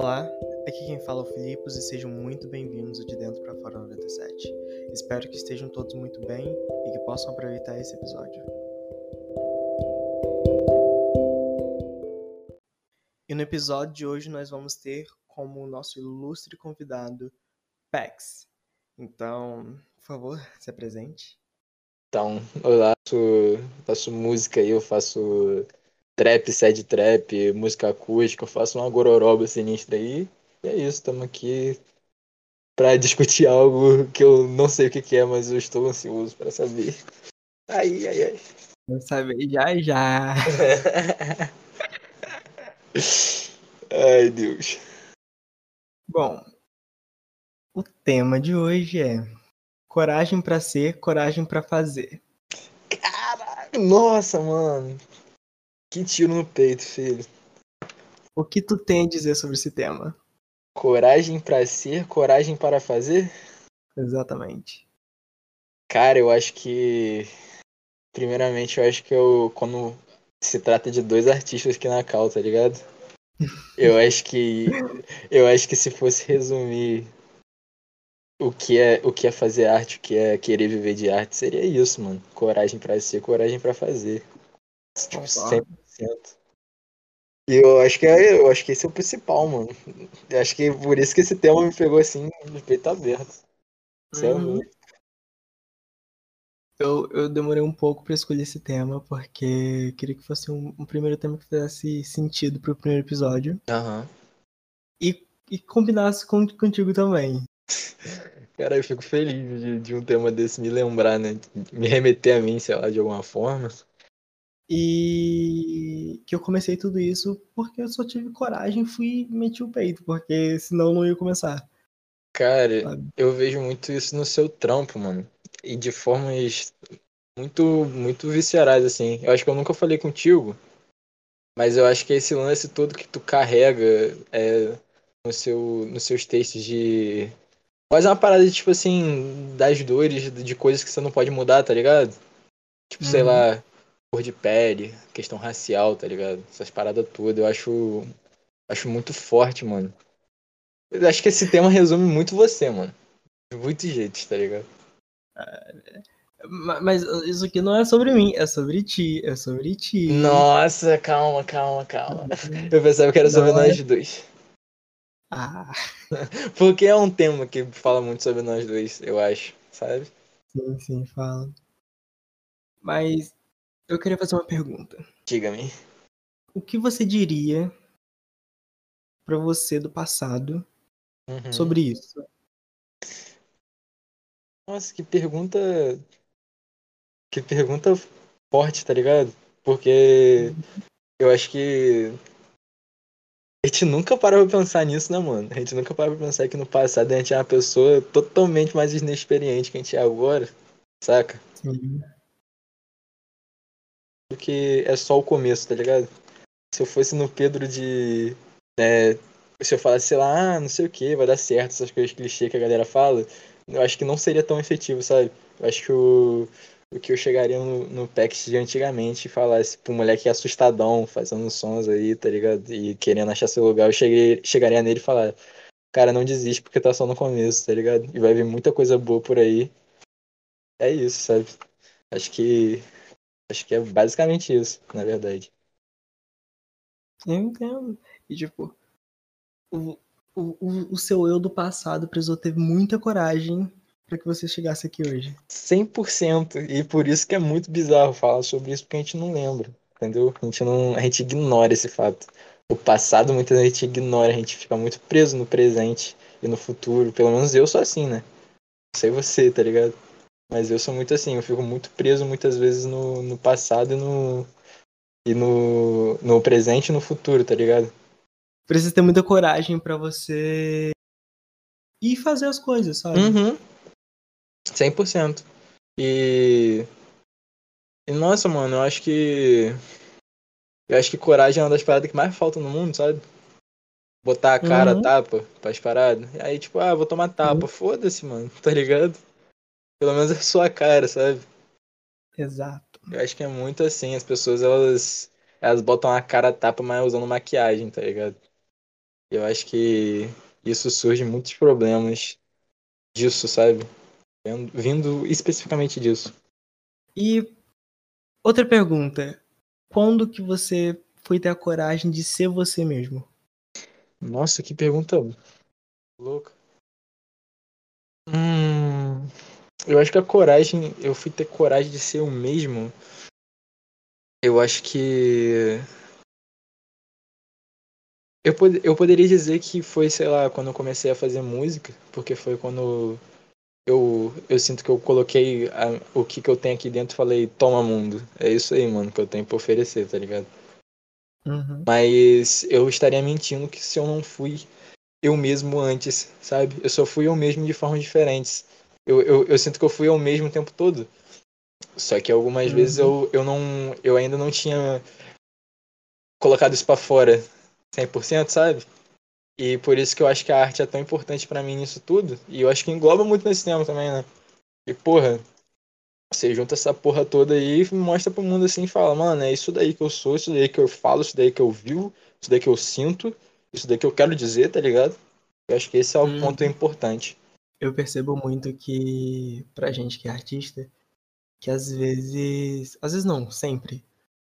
Olá, aqui quem fala é o Filipos e sejam muito bem-vindos De Dentro para Fora 97. Espero que estejam todos muito bem e que possam aproveitar esse episódio. E no episódio de hoje nós vamos ter como nosso ilustre convidado Pex. Então, por favor, se apresente. Então, eu faço, faço música aí, eu faço trap, sad trap, música acústica, eu faço uma gororoba sinistra aí. E é isso, estamos aqui para discutir algo que eu não sei o que, que é, mas eu estou ansioso para saber. Ai, ai, ai. Vamos saber já já. ai, Deus. Bom, o tema de hoje é coragem para ser, coragem para fazer. Caralho, nossa, mano. Que tiro no peito, filho. O que tu tem a dizer sobre esse tema? Coragem para ser, coragem para fazer? Exatamente. Cara, eu acho que. Primeiramente, eu acho que eu. Quando se trata de dois artistas aqui na cal, tá ligado? Eu acho que. Eu acho que se fosse resumir o que é o que é fazer arte, o que é querer viver de arte, seria isso, mano. Coragem para ser, coragem para fazer. Tipo, 100%. E eu acho que é, eu acho que esse é o principal, mano. Eu acho que é por isso que esse tema me pegou assim, de peito aberto. Uhum. Eu, eu demorei um pouco para escolher esse tema, porque queria que fosse um, um primeiro tema que fizesse sentido pro primeiro episódio. Aham. Uhum. E, e combinasse com, contigo também. Cara, eu fico feliz de, de um tema desse me lembrar, né? Me remeter a mim, sei lá, de alguma forma. E que eu comecei tudo isso porque eu só tive coragem e fui meti o peito, porque senão não ia começar. Cara, sabe? eu vejo muito isso no seu trampo, mano. E de formas muito, muito viscerais, assim. Eu acho que eu nunca falei contigo, mas eu acho que esse lance todo que tu carrega é, no seu, nos seus textos de. Quase uma parada, tipo assim, das dores, de coisas que você não pode mudar, tá ligado? Tipo, uhum. sei lá, cor de pele, questão racial, tá ligado? Essas paradas todas, eu acho, acho muito forte, mano. Eu acho que esse tema resume muito você, mano. De muitos jeitos, tá ligado? Mas isso aqui não é sobre mim, é sobre ti, é sobre ti. Nossa, calma, calma, calma. Eu pensava que era sobre não nós é... dois. Ah. Porque é um tema que fala muito sobre nós dois, eu acho, sabe? Sim, sim, fala. Mas eu queria fazer uma pergunta. Diga-me. O que você diria para você do passado uhum. sobre isso? Nossa, que pergunta. Que pergunta forte, tá ligado? Porque eu acho que. A gente nunca parou pra pensar nisso, né, mano? A gente nunca parou pra pensar que no passado a gente é uma pessoa totalmente mais inexperiente que a gente é agora, saca? Sim porque é só o começo, tá ligado? Se eu fosse no Pedro de. Né, se eu falasse, sei lá, ah, não sei o que, vai dar certo, essas coisas clichê que a galera fala, eu acho que não seria tão efetivo, sabe? Eu acho que o, o que eu chegaria no, no PEX de antigamente e falasse pro moleque assustadão, fazendo sons aí, tá ligado? E querendo achar seu lugar, eu cheguei, chegaria nele e falar, cara, não desiste porque tá só no começo, tá ligado? E vai vir muita coisa boa por aí. É isso, sabe? Acho que Acho que é basicamente isso, na verdade. Eu entendo. E tipo, o, o, o seu eu do passado precisou ter muita coragem para que você chegasse aqui hoje. 100%. E por isso que é muito bizarro falar sobre isso, porque a gente não lembra. Entendeu? A gente, não, a gente ignora esse fato. O passado muitas vezes a gente ignora, a gente fica muito preso no presente e no futuro. Pelo menos eu sou assim, né? Não sei você, tá ligado? Mas eu sou muito assim, eu fico muito preso muitas vezes no, no passado e no. E no, no presente e no futuro, tá ligado? Precisa ter muita coragem para você ir fazer as coisas, sabe? Uhum. 100%. E. E nossa, mano, eu acho que. Eu acho que coragem é uma das paradas que mais falta no mundo, sabe? Botar a cara, uhum. tapa, as paradas. E aí, tipo, ah, vou tomar tapa. Uhum. Foda-se, mano, tá ligado? Pelo menos é a sua cara, sabe? Exato. Eu acho que é muito assim, as pessoas elas elas botam a cara tapa, mas usando maquiagem, tá ligado? Eu acho que isso surge muitos problemas disso, sabe? Vindo especificamente disso. E outra pergunta. Quando que você foi ter a coragem de ser você mesmo? Nossa, que pergunta louca. Hum, eu acho que a coragem, eu fui ter coragem de ser eu mesmo. Eu acho que eu, pod eu poderia dizer que foi, sei lá, quando eu comecei a fazer música, porque foi quando eu, eu sinto que eu coloquei a, o que, que eu tenho aqui dentro e falei, toma mundo. É isso aí, mano, que eu tenho pra oferecer, tá ligado? Uhum. Mas eu estaria mentindo que se eu não fui eu mesmo antes, sabe? Eu só fui eu mesmo de formas diferentes. Eu, eu, eu sinto que eu fui eu mesmo o tempo todo. Só que algumas uhum. vezes eu, eu não eu ainda não tinha colocado isso para fora 100%, sabe? E por isso que eu acho que a arte é tão importante para mim nisso tudo. E eu acho que engloba muito nesse tema também, né? E, porra, você junta essa porra toda aí e mostra pro mundo assim e fala, mano, é isso daí que eu sou, isso daí que eu falo, isso daí que eu vivo, isso daí que eu sinto, isso daí que eu quero dizer, tá ligado? Eu acho que esse é o hum. ponto importante. Eu percebo muito que, pra gente que é artista, que às vezes. Às vezes não, sempre.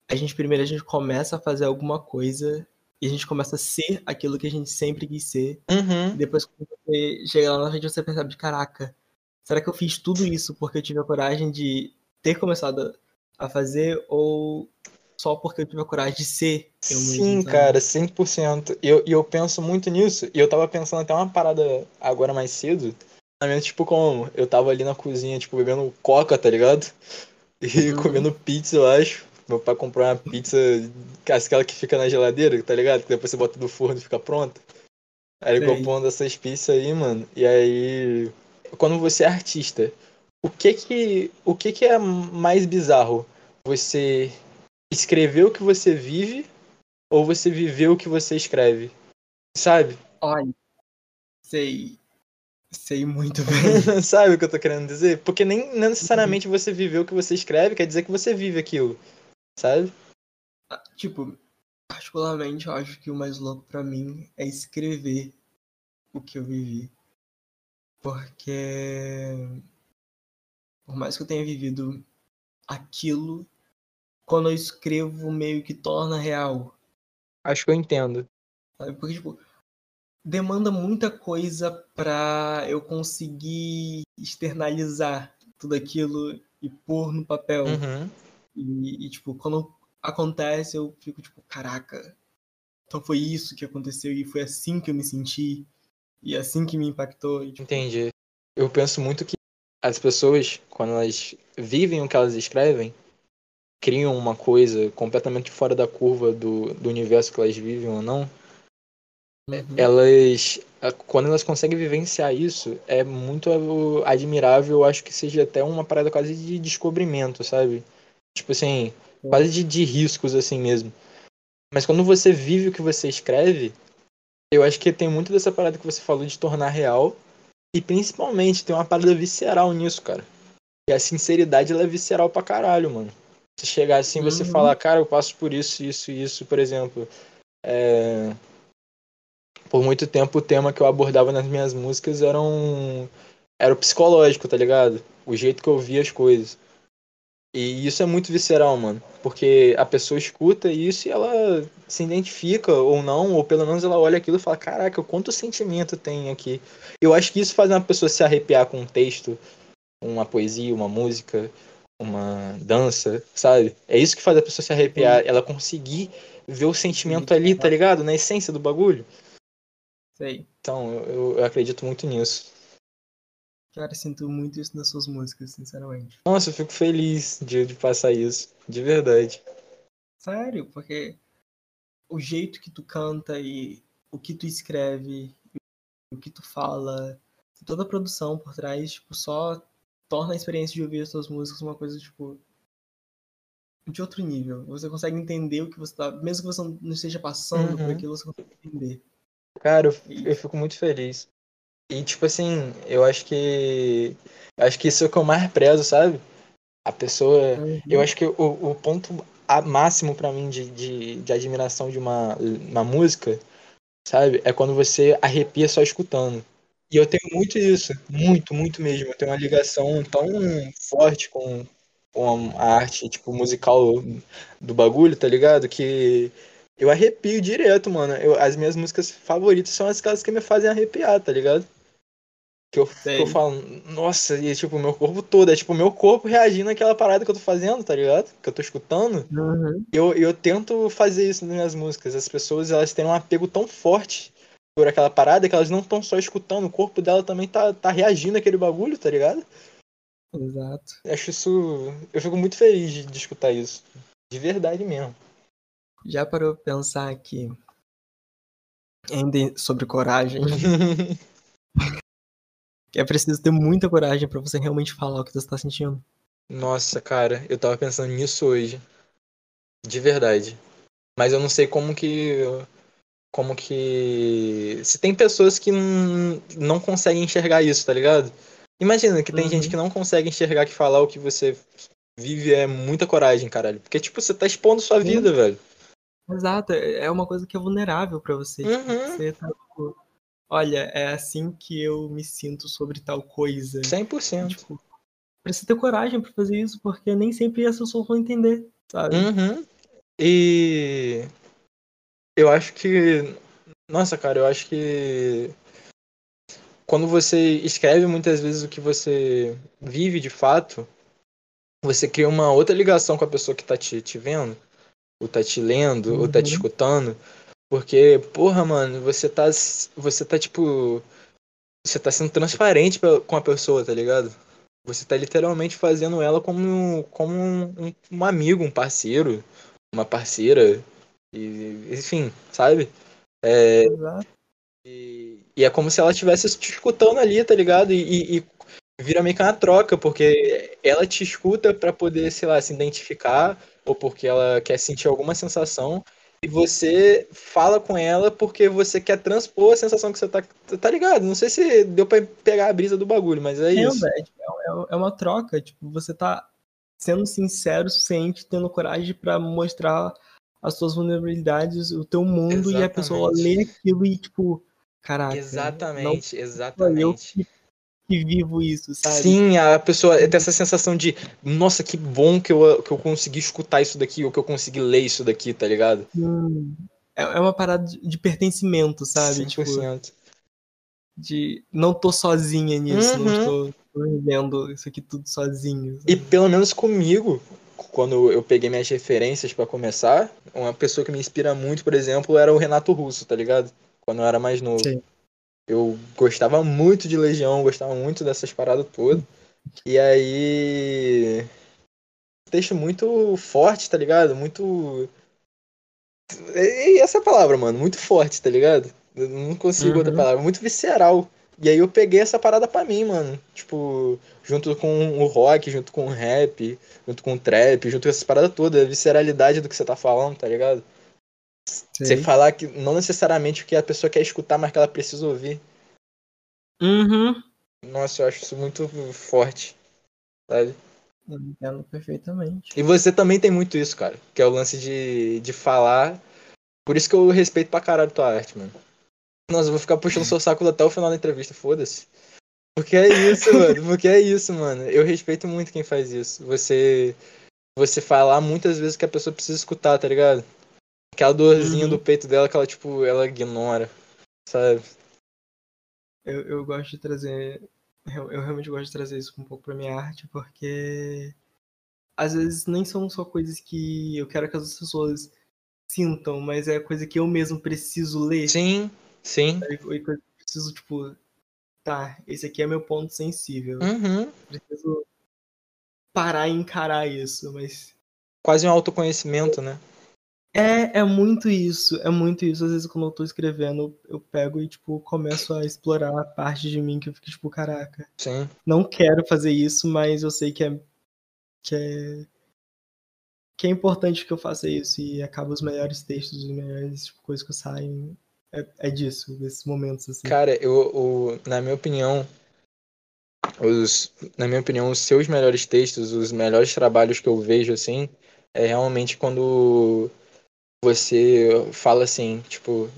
A gente primeiro a gente começa a fazer alguma coisa e a gente começa a ser aquilo que a gente sempre quis ser. Uhum. E depois, quando você chega lá na frente, você percebe, caraca, será que eu fiz tudo isso porque eu tive a coragem de ter começado a fazer ou só porque eu tive a coragem de ser eu mesmo? Sim, sabe? cara, 100%. E eu, e eu penso muito nisso. E eu tava pensando até uma parada agora mais cedo. Tipo, como eu tava ali na cozinha, tipo, bebendo coca, tá ligado? E uhum. comendo pizza, eu acho. Meu pai comprou uma pizza, aquela que fica na geladeira, tá ligado? Que depois você bota no forno e fica pronta. Aí ele comprou uma dessas pizzas aí, mano. E aí, quando você é artista, o que que, o que que é mais bizarro? Você escrever o que você vive ou você viver o que você escreve? Sabe? Olha, sei. Sei muito bem. Sabe o que eu tô querendo dizer? Porque nem necessariamente você viveu o que você escreve, quer dizer que você vive aquilo sabe? Ah, tipo, particularmente eu acho que o mais louco para mim é escrever o que eu vivi. Porque por mais que eu tenha vivido aquilo, quando eu escrevo meio que torna real. Acho que eu entendo. Sabe? Porque, tipo, demanda muita coisa pra eu conseguir externalizar tudo aquilo e pôr no papel. Uhum. E, e, tipo, quando acontece, eu fico tipo, caraca, então foi isso que aconteceu e foi assim que eu me senti e assim que me impactou. E, tipo... Entendi. Eu penso muito que as pessoas, quando elas vivem o que elas escrevem, criam uma coisa completamente fora da curva do, do universo que elas vivem ou não, uhum. elas, quando elas conseguem vivenciar isso, é muito admirável. Eu acho que seja até uma parada quase de descobrimento, sabe? Tipo assim, quase de, de riscos assim mesmo. Mas quando você vive o que você escreve, eu acho que tem muito dessa parada que você falou de tornar real. E principalmente tem uma parada visceral nisso, cara. E a sinceridade ela é visceral pra caralho, mano. Você chegar assim, você uhum. falar, cara, eu passo por isso, isso e isso, por exemplo. É... Por muito tempo o tema que eu abordava nas minhas músicas era um... Era o psicológico, tá ligado? O jeito que eu via as coisas. E isso é muito visceral, mano. Porque a pessoa escuta isso e ela se identifica ou não, ou pelo menos ela olha aquilo e fala: Caraca, quanto sentimento tem aqui. Eu acho que isso faz uma pessoa se arrepiar com um texto, uma poesia, uma música, uma dança, sabe? É isso que faz a pessoa se arrepiar, ela conseguir ver o sentimento ali, tá ligado? Na essência do bagulho. Sei. Então, eu, eu acredito muito nisso. Cara, sinto muito isso nas suas músicas, sinceramente. Nossa, eu fico feliz de, de passar isso, de verdade. Sério, porque o jeito que tu canta e o que tu escreve, o que tu fala, toda a produção por trás, tipo, só torna a experiência de ouvir as tuas músicas uma coisa, tipo, de outro nível. Você consegue entender o que você tá. Mesmo que você não esteja passando uhum. por aquilo, você consegue entender. Cara, eu, eu fico muito feliz. E, tipo assim, eu acho que. Acho que isso é o que eu mais prezo, sabe? A pessoa. Uhum. Eu acho que o, o ponto máximo para mim de, de, de admiração de uma, uma música sabe? É quando você arrepia só escutando. E eu tenho muito isso, muito, muito mesmo. Eu tenho uma ligação tão forte com, com a arte, tipo, musical do bagulho, tá ligado? Que eu arrepio direto, mano. Eu, as minhas músicas favoritas são aquelas que me fazem arrepiar, tá ligado? Que eu, que eu falo, nossa, e tipo, meu corpo todo, é tipo, meu corpo reagindo àquela parada que eu tô fazendo, tá ligado? Que eu tô escutando. Uhum. Eu, eu tento fazer isso nas minhas músicas. As pessoas, elas têm um apego tão forte por aquela parada que elas não estão só escutando, o corpo dela também tá, tá reagindo àquele bagulho, tá ligado? Exato. Eu acho isso. Eu fico muito feliz de, de escutar isso. De verdade mesmo. Já parou pra pensar que. Ainda sobre coragem. que é preciso ter muita coragem para você realmente falar o que você está sentindo. Nossa, cara, eu tava pensando nisso hoje. De verdade. Mas eu não sei como que. Como que. Se tem pessoas que não conseguem enxergar isso, tá ligado? Imagina que tem uhum. gente que não consegue enxergar que falar o que você vive é muita coragem, caralho. Porque, tipo, você tá expondo sua vida, velho. Exato, é uma coisa que é vulnerável para você. Tipo, uhum. Você tá, tipo, olha, é assim que eu me sinto sobre tal coisa. 100%. Tipo, precisa ter coragem para fazer isso, porque nem sempre as pessoas vão entender, sabe? Uhum. E eu acho que. Nossa, cara, eu acho que. Quando você escreve muitas vezes o que você vive de fato, você cria uma outra ligação com a pessoa que tá te, te vendo, ou tá te lendo, uhum. ou tá te escutando. Porque, porra, mano, você tá. Você tá tipo. Você tá sendo transparente com a pessoa, tá ligado? Você tá literalmente fazendo ela como, como um, um amigo, um parceiro, uma parceira. E, enfim, sabe? É, e, e, é como se ela estivesse te escutando ali, tá ligado? E, e, vira meio que uma troca, porque ela te escuta para poder, sei lá, se identificar, ou porque ela quer sentir alguma sensação, e você fala com ela porque você quer transpor a sensação que você tá. Tá ligado? Não sei se deu pra pegar a brisa do bagulho, mas é, é isso. É, é uma troca. Tipo, você tá sendo sincero suficiente, tendo coragem para mostrar as suas vulnerabilidades, o teu mundo, exatamente. e a pessoa lê aquilo e, tipo, caraca. Exatamente, não, exatamente. Eu que, vivo isso, sabe? Sim, a pessoa tem essa sensação de, nossa, que bom que eu, que eu consegui escutar isso daqui, ou que eu consegui ler isso daqui, tá ligado? Hum, é, é uma parada de, pertencimento, sabe? 100%. Tipo, de não tô sozinha nisso, uhum. não estou vivendo isso aqui tudo sozinho. Sabe? E pelo menos comigo, quando eu peguei minhas referências para começar, uma pessoa que me inspira muito, por exemplo, era o Renato Russo, tá ligado? Quando eu era mais novo. Sim. Eu gostava muito de Legião, gostava muito dessas paradas todas. E aí. Texto muito forte, tá ligado? Muito. E essa é a palavra, mano, muito forte, tá ligado? Eu não consigo uhum. outra palavra. Muito visceral. E aí eu peguei essa parada pra mim, mano. Tipo, junto com o rock, junto com o rap, junto com o trap, junto com essa parada toda, a visceralidade do que você tá falando, tá ligado? Sim. Você falar que não necessariamente o que a pessoa quer escutar, mas que ela precisa ouvir. Uhum. Nossa, eu acho isso muito forte. Sabe? Eu entendo perfeitamente. E você também tem muito isso, cara. Que é o lance de, de falar. Por isso que eu respeito pra caralho tua arte, mano. Nossa, eu vou ficar puxando seu saco até o final da entrevista, foda-se. Porque é isso, mano. Porque é isso, mano. Eu respeito muito quem faz isso. Você. Você falar muitas vezes que a pessoa precisa escutar, tá ligado? Aquela dorzinha uhum. do peito dela que ela, tipo, ela ignora. Sabe? Eu, eu gosto de trazer. Eu, eu realmente gosto de trazer isso um pouco pra minha arte, porque às vezes nem são só coisas que eu quero que as pessoas sintam, mas é coisa que eu mesmo preciso ler. Sim, Sim. E preciso, tipo, tá, esse aqui é meu ponto sensível. Uhum. Preciso parar e encarar isso, mas. Quase um autoconhecimento, né? É, é muito isso, é muito isso. Às vezes, quando eu tô escrevendo, eu pego e, tipo, começo a explorar a parte de mim que eu fico, tipo, caraca. Sim. Não quero fazer isso, mas eu sei que é. que é. que é importante que eu faça isso e acaba os melhores textos, os melhores tipo, coisas que saem é, é disso, desses momentos assim. Cara, eu, eu, na minha opinião, os, na minha opinião, os seus melhores textos, os melhores trabalhos que eu vejo assim, é realmente quando você fala assim, tipo,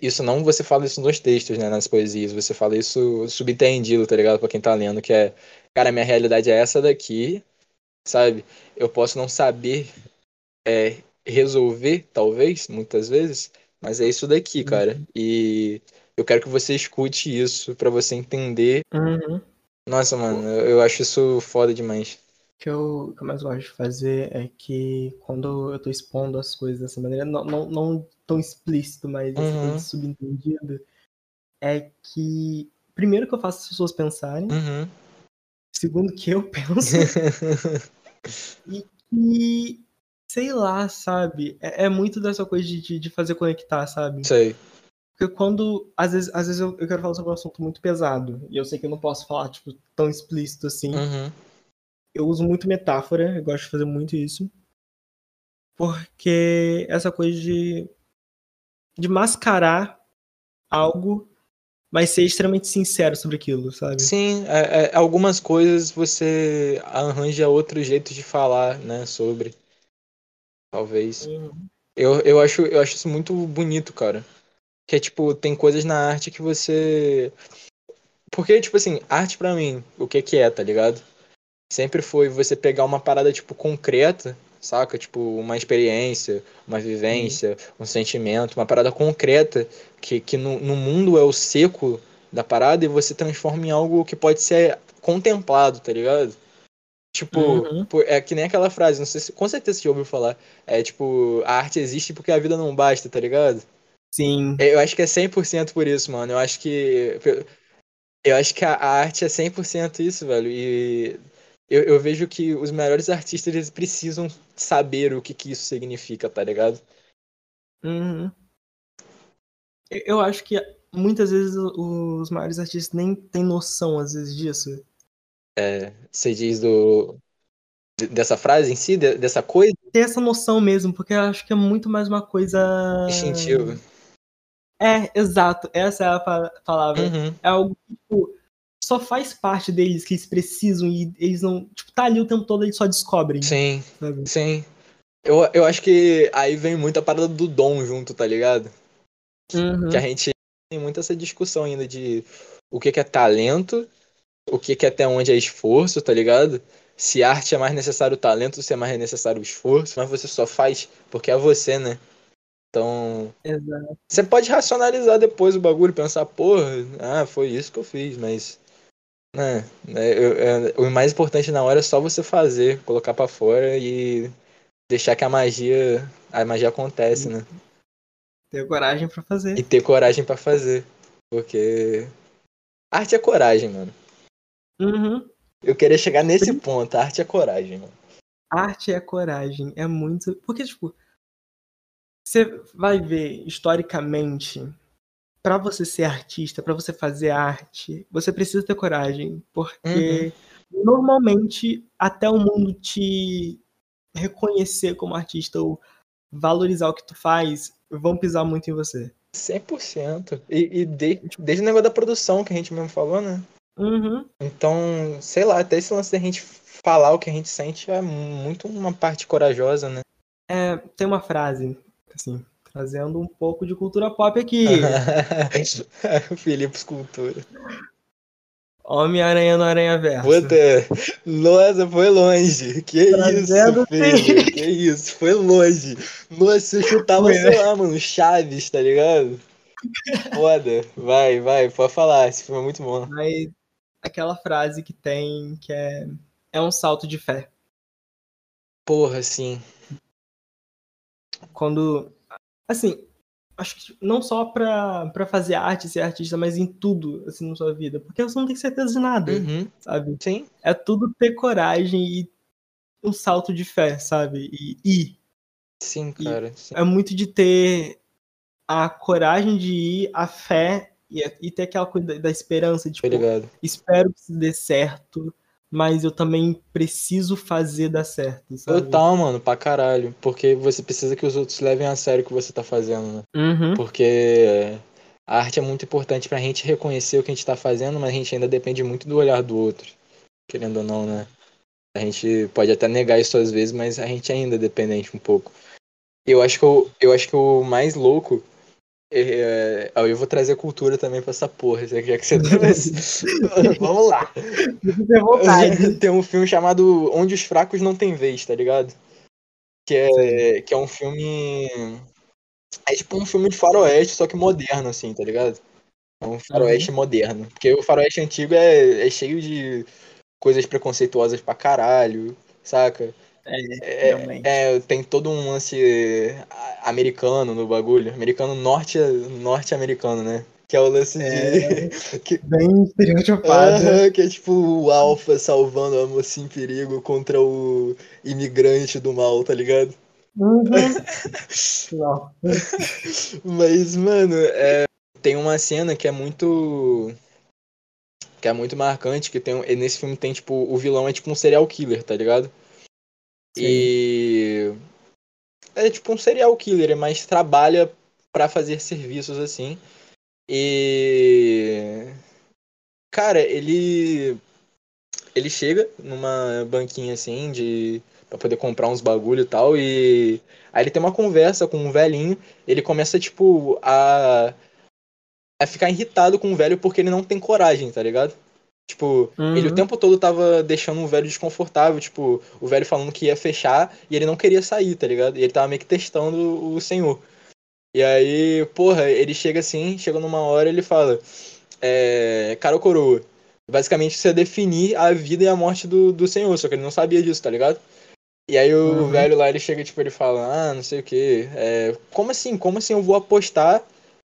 isso não você fala isso nos textos, né, nas poesias, você fala isso subentendido, tá ligado? Pra quem tá lendo, que é, cara, minha realidade é essa daqui, sabe? Eu posso não saber é, resolver, talvez, muitas vezes, mas é isso daqui, uhum. cara. E eu quero que você escute isso para você entender. Uhum. Nossa, mano, eu acho isso foda demais. Que eu, que eu mais gosto de fazer é que quando eu tô expondo as coisas dessa maneira, não, não, não tão explícito, mas uhum. subentendido, é que primeiro que eu faço as pessoas pensarem, uhum. segundo que eu penso, e que sei lá, sabe? É, é muito dessa coisa de, de fazer conectar, sabe? Sei. Porque quando. Às vezes, às vezes eu, eu, quero falar sobre um assunto muito pesado. E eu sei que eu não posso falar, tipo, tão explícito assim. Uhum. Eu uso muito metáfora, eu gosto de fazer muito isso. Porque essa coisa de. de mascarar algo, mas ser extremamente sincero sobre aquilo, sabe? Sim, é, é, algumas coisas você arranja outro jeito de falar, né, sobre talvez. Uhum. Eu, eu, acho, eu acho isso muito bonito, cara. Que é tipo, tem coisas na arte que você. Porque, tipo assim, arte para mim, o que que é, tá ligado? Sempre foi você pegar uma parada, tipo, concreta, saca? Tipo, uma experiência, uma vivência, um sentimento, uma parada concreta, que, que no, no mundo é o seco da parada e você transforma em algo que pode ser contemplado, tá ligado? Tipo, uhum. é que nem aquela frase, não sei se, com certeza você já ouviu falar. É tipo, a arte existe porque a vida não basta, tá ligado? Sim. Eu acho que é 100% por isso, mano. Eu acho que. Eu acho que a arte é 100% isso, velho. E eu, eu vejo que os melhores artistas eles precisam saber o que, que isso significa, tá ligado? Uhum. Eu acho que muitas vezes os maiores artistas nem têm noção, às vezes, disso. É, você diz do dessa frase em si, dessa coisa? Ter essa noção mesmo, porque eu acho que é muito mais uma coisa. Instintiva. É, exato. Essa é a palavra. Uhum. É algo que, tipo, só faz parte deles que eles precisam e eles não. Tipo, tá ali o tempo todo, eles só descobrem. Sim. Sabe? Sim. Eu, eu acho que aí vem muito a parada do dom junto, tá ligado? Uhum. Que a gente tem muito essa discussão ainda de o que, que é talento o que, que até onde é esforço, tá ligado? Se arte é mais necessário o talento, se é mais necessário o esforço, mas você só faz porque é você, né? Então. Exato. Você pode racionalizar depois o bagulho, pensar, porra, ah, foi isso que eu fiz, mas. Né, né eu, é, o mais importante na hora é só você fazer, colocar para fora e deixar que a magia. A magia acontece, né? Ter coragem para fazer. E ter coragem para fazer. Porque. Arte é coragem, mano. Uhum. Eu queria chegar nesse ponto. A arte é coragem, mano. Arte é coragem. É muito. Porque, tipo, você vai ver historicamente, para você ser artista, para você fazer arte, você precisa ter coragem. Porque uhum. normalmente, até o mundo te reconhecer como artista ou valorizar o que tu faz, vão pisar muito em você. 100%. E, e de, desde o negócio da produção que a gente mesmo falou, né? Uhum. Então, sei lá, até esse lance da gente falar o que a gente sente é muito uma parte corajosa, né? É, tem uma frase, assim, trazendo um pouco de cultura pop aqui. Felipe Escultura. Homem-Aranha no Aranha Verso. Puta, nossa, foi longe. Que Trazendo isso, filho. Que isso, foi longe. Nossa, eu chutava, foi, sei lá, mano, Chaves, tá ligado? Foda. Vai, vai, pode falar. Esse filme é muito bom. Mas aquela frase que tem que é é um salto de fé. Porra, sim. Quando assim, acho que não só pra, pra fazer arte, ser artista, mas em tudo, assim, na sua vida. Porque você não tem certeza de nada, uhum. sabe? Sim. É tudo ter coragem e um salto de fé, sabe? E ir. Sim, cara. Sim. É muito de ter a coragem de ir, a fé e, e ter aquela coisa da, esperança de, tipo, espero que isso dê certo, mas eu também preciso fazer dar certo, sabe? Total, mano, pra caralho. Porque você precisa que os outros levem a sério o que você tá fazendo, né? Uhum. Porque a arte é muito importante pra gente reconhecer o que a gente tá fazendo, mas a gente ainda depende muito do olhar do outro. Querendo ou não, né? A gente pode até negar isso às vezes, mas a gente ainda é dependente um pouco. Eu acho que eu, eu acho que o mais louco É, eu vou trazer cultura também pra essa porra, já que você trouxe. Vamos lá. Tem um filme chamado Onde os Fracos Não Têm Vez, tá ligado? Que é, que é um filme. É tipo um filme de faroeste, só que moderno, assim, tá ligado? É um faroeste uhum. moderno. Porque o faroeste antigo é, é cheio de coisas preconceituosas pra caralho, saca? É, é, é, tem todo um lance americano no bagulho. Americano norte, norte-americano, né? Que é o lance é, de. que... Bem estereotipado. Uh, que é tipo o Alpha salvando a moça em perigo contra o imigrante do mal, tá ligado? Uhum. Mas, mano, é, tem uma cena que é muito. Que é muito marcante, que tem. Nesse filme tem, tipo, o vilão é tipo um serial killer, tá ligado? Sim. E. É tipo um serial killer, mas trabalha para fazer serviços assim. E. Cara, ele. Ele chega numa banquinha assim de. pra poder comprar uns bagulho e tal. E. Aí ele tem uma conversa com um velhinho. Ele começa, tipo, a. a ficar irritado com o velho porque ele não tem coragem, tá ligado? Tipo, uhum. ele o tempo todo tava deixando o velho desconfortável, tipo, o velho falando que ia fechar e ele não queria sair, tá ligado? E ele tava meio que testando o senhor. E aí, porra, ele chega assim, chega numa hora ele fala, é, cara ou coroa. Basicamente, você definir a vida e a morte do, do senhor, só que ele não sabia disso, tá ligado? E aí o uhum. velho lá, ele chega, tipo, ele fala, ah, não sei o que, é, como assim, como assim eu vou apostar,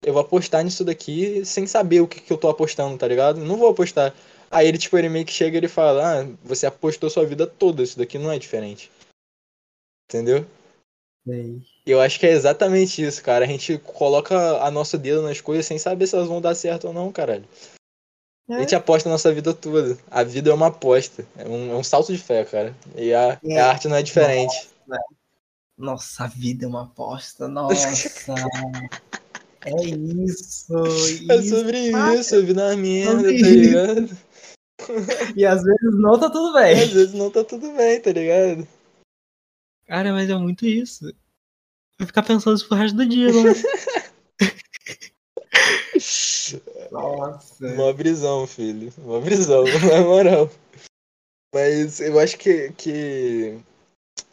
eu vou apostar nisso daqui sem saber o que, que eu tô apostando, tá ligado? Não vou apostar. Aí ele, tipo, ele meio que chega e ele fala, ah, você apostou sua vida toda, isso daqui não é diferente. Entendeu? Eu acho que é exatamente isso, cara. A gente coloca a nosso dedo nas coisas sem saber se elas vão dar certo ou não, caralho. É. A gente aposta a nossa vida toda. A vida é uma aposta. É um, é um salto de fé, cara. E a, é. a arte não é diferente. Nossa, nossa, a vida é uma aposta. Nossa. é isso. É sobre isso, a vida é uma merda, tá ligado? E às vezes não tá tudo bem. Às vezes não tá tudo bem, tá ligado? Cara, mas é muito isso. Vai ficar pensando isso pro resto do dia, mano. Nossa. Uma brisão, filho. Uma brisão, na moral. Mas eu acho que, que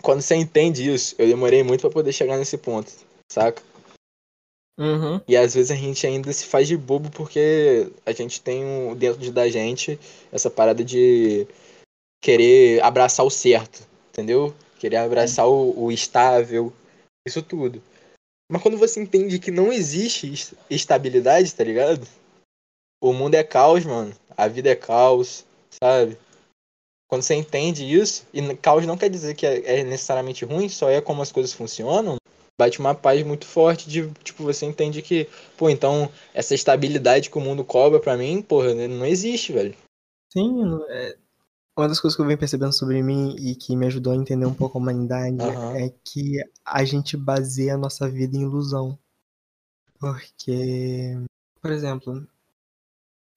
quando você entende isso, eu demorei muito para poder chegar nesse ponto, saca? Uhum. E às vezes a gente ainda se faz de bobo porque a gente tem um, dentro da gente essa parada de querer abraçar o certo, entendeu? Querer abraçar o, o estável, isso tudo. Mas quando você entende que não existe estabilidade, tá ligado? O mundo é caos, mano. A vida é caos, sabe? Quando você entende isso, e caos não quer dizer que é, é necessariamente ruim, só é como as coisas funcionam, bate uma paz muito forte de, tipo, você entende que, pô, então, essa estabilidade que o mundo cobra para mim, porra, não existe, velho. Sim, é... uma das coisas que eu venho percebendo sobre mim e que me ajudou a entender um pouco a humanidade uhum. é que a gente baseia a nossa vida em ilusão. Porque, por exemplo,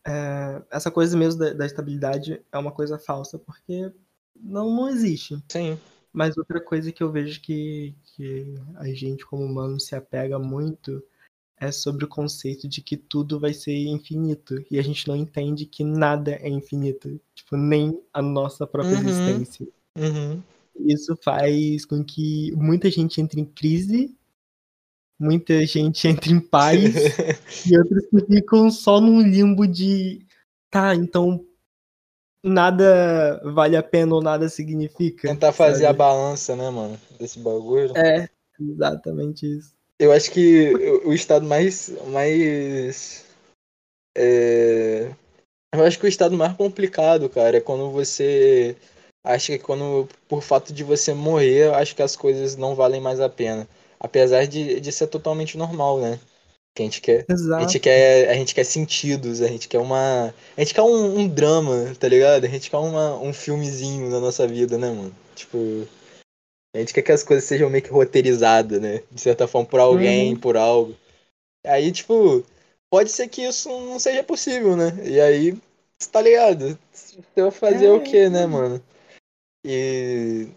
é... essa coisa mesmo da, da estabilidade é uma coisa falsa, porque não, não existe. Sim. Mas outra coisa que eu vejo que, que a gente, como humano, se apega muito é sobre o conceito de que tudo vai ser infinito. E a gente não entende que nada é infinito. Tipo, nem a nossa própria uhum. existência. Uhum. Isso faz com que muita gente entre em crise, muita gente entre em paz, e outras que ficam só num limbo de. Tá, então nada vale a pena ou nada significa. Tentar fazer sabe? a balança, né, mano, desse bagulho. É, exatamente isso. Eu acho que o estado mais. mais é... Eu acho que o estado mais complicado, cara, é quando você acha que quando, por fato de você morrer, acho que as coisas não valem mais a pena. Apesar de, de ser totalmente normal, né? Que a gente quer. Exato. A gente quer, a gente quer sentidos, a gente quer uma. A gente quer um, um, drama, tá ligado? A gente quer uma, um filmezinho na nossa vida, né, mano? Tipo. A gente quer que as coisas sejam meio que roteirizadas, né? De certa forma, por alguém, uhum. por algo. Aí, tipo, pode ser que isso não seja possível, né? E aí, tá ligado? Você vai fazer é, o quê, né, mano? E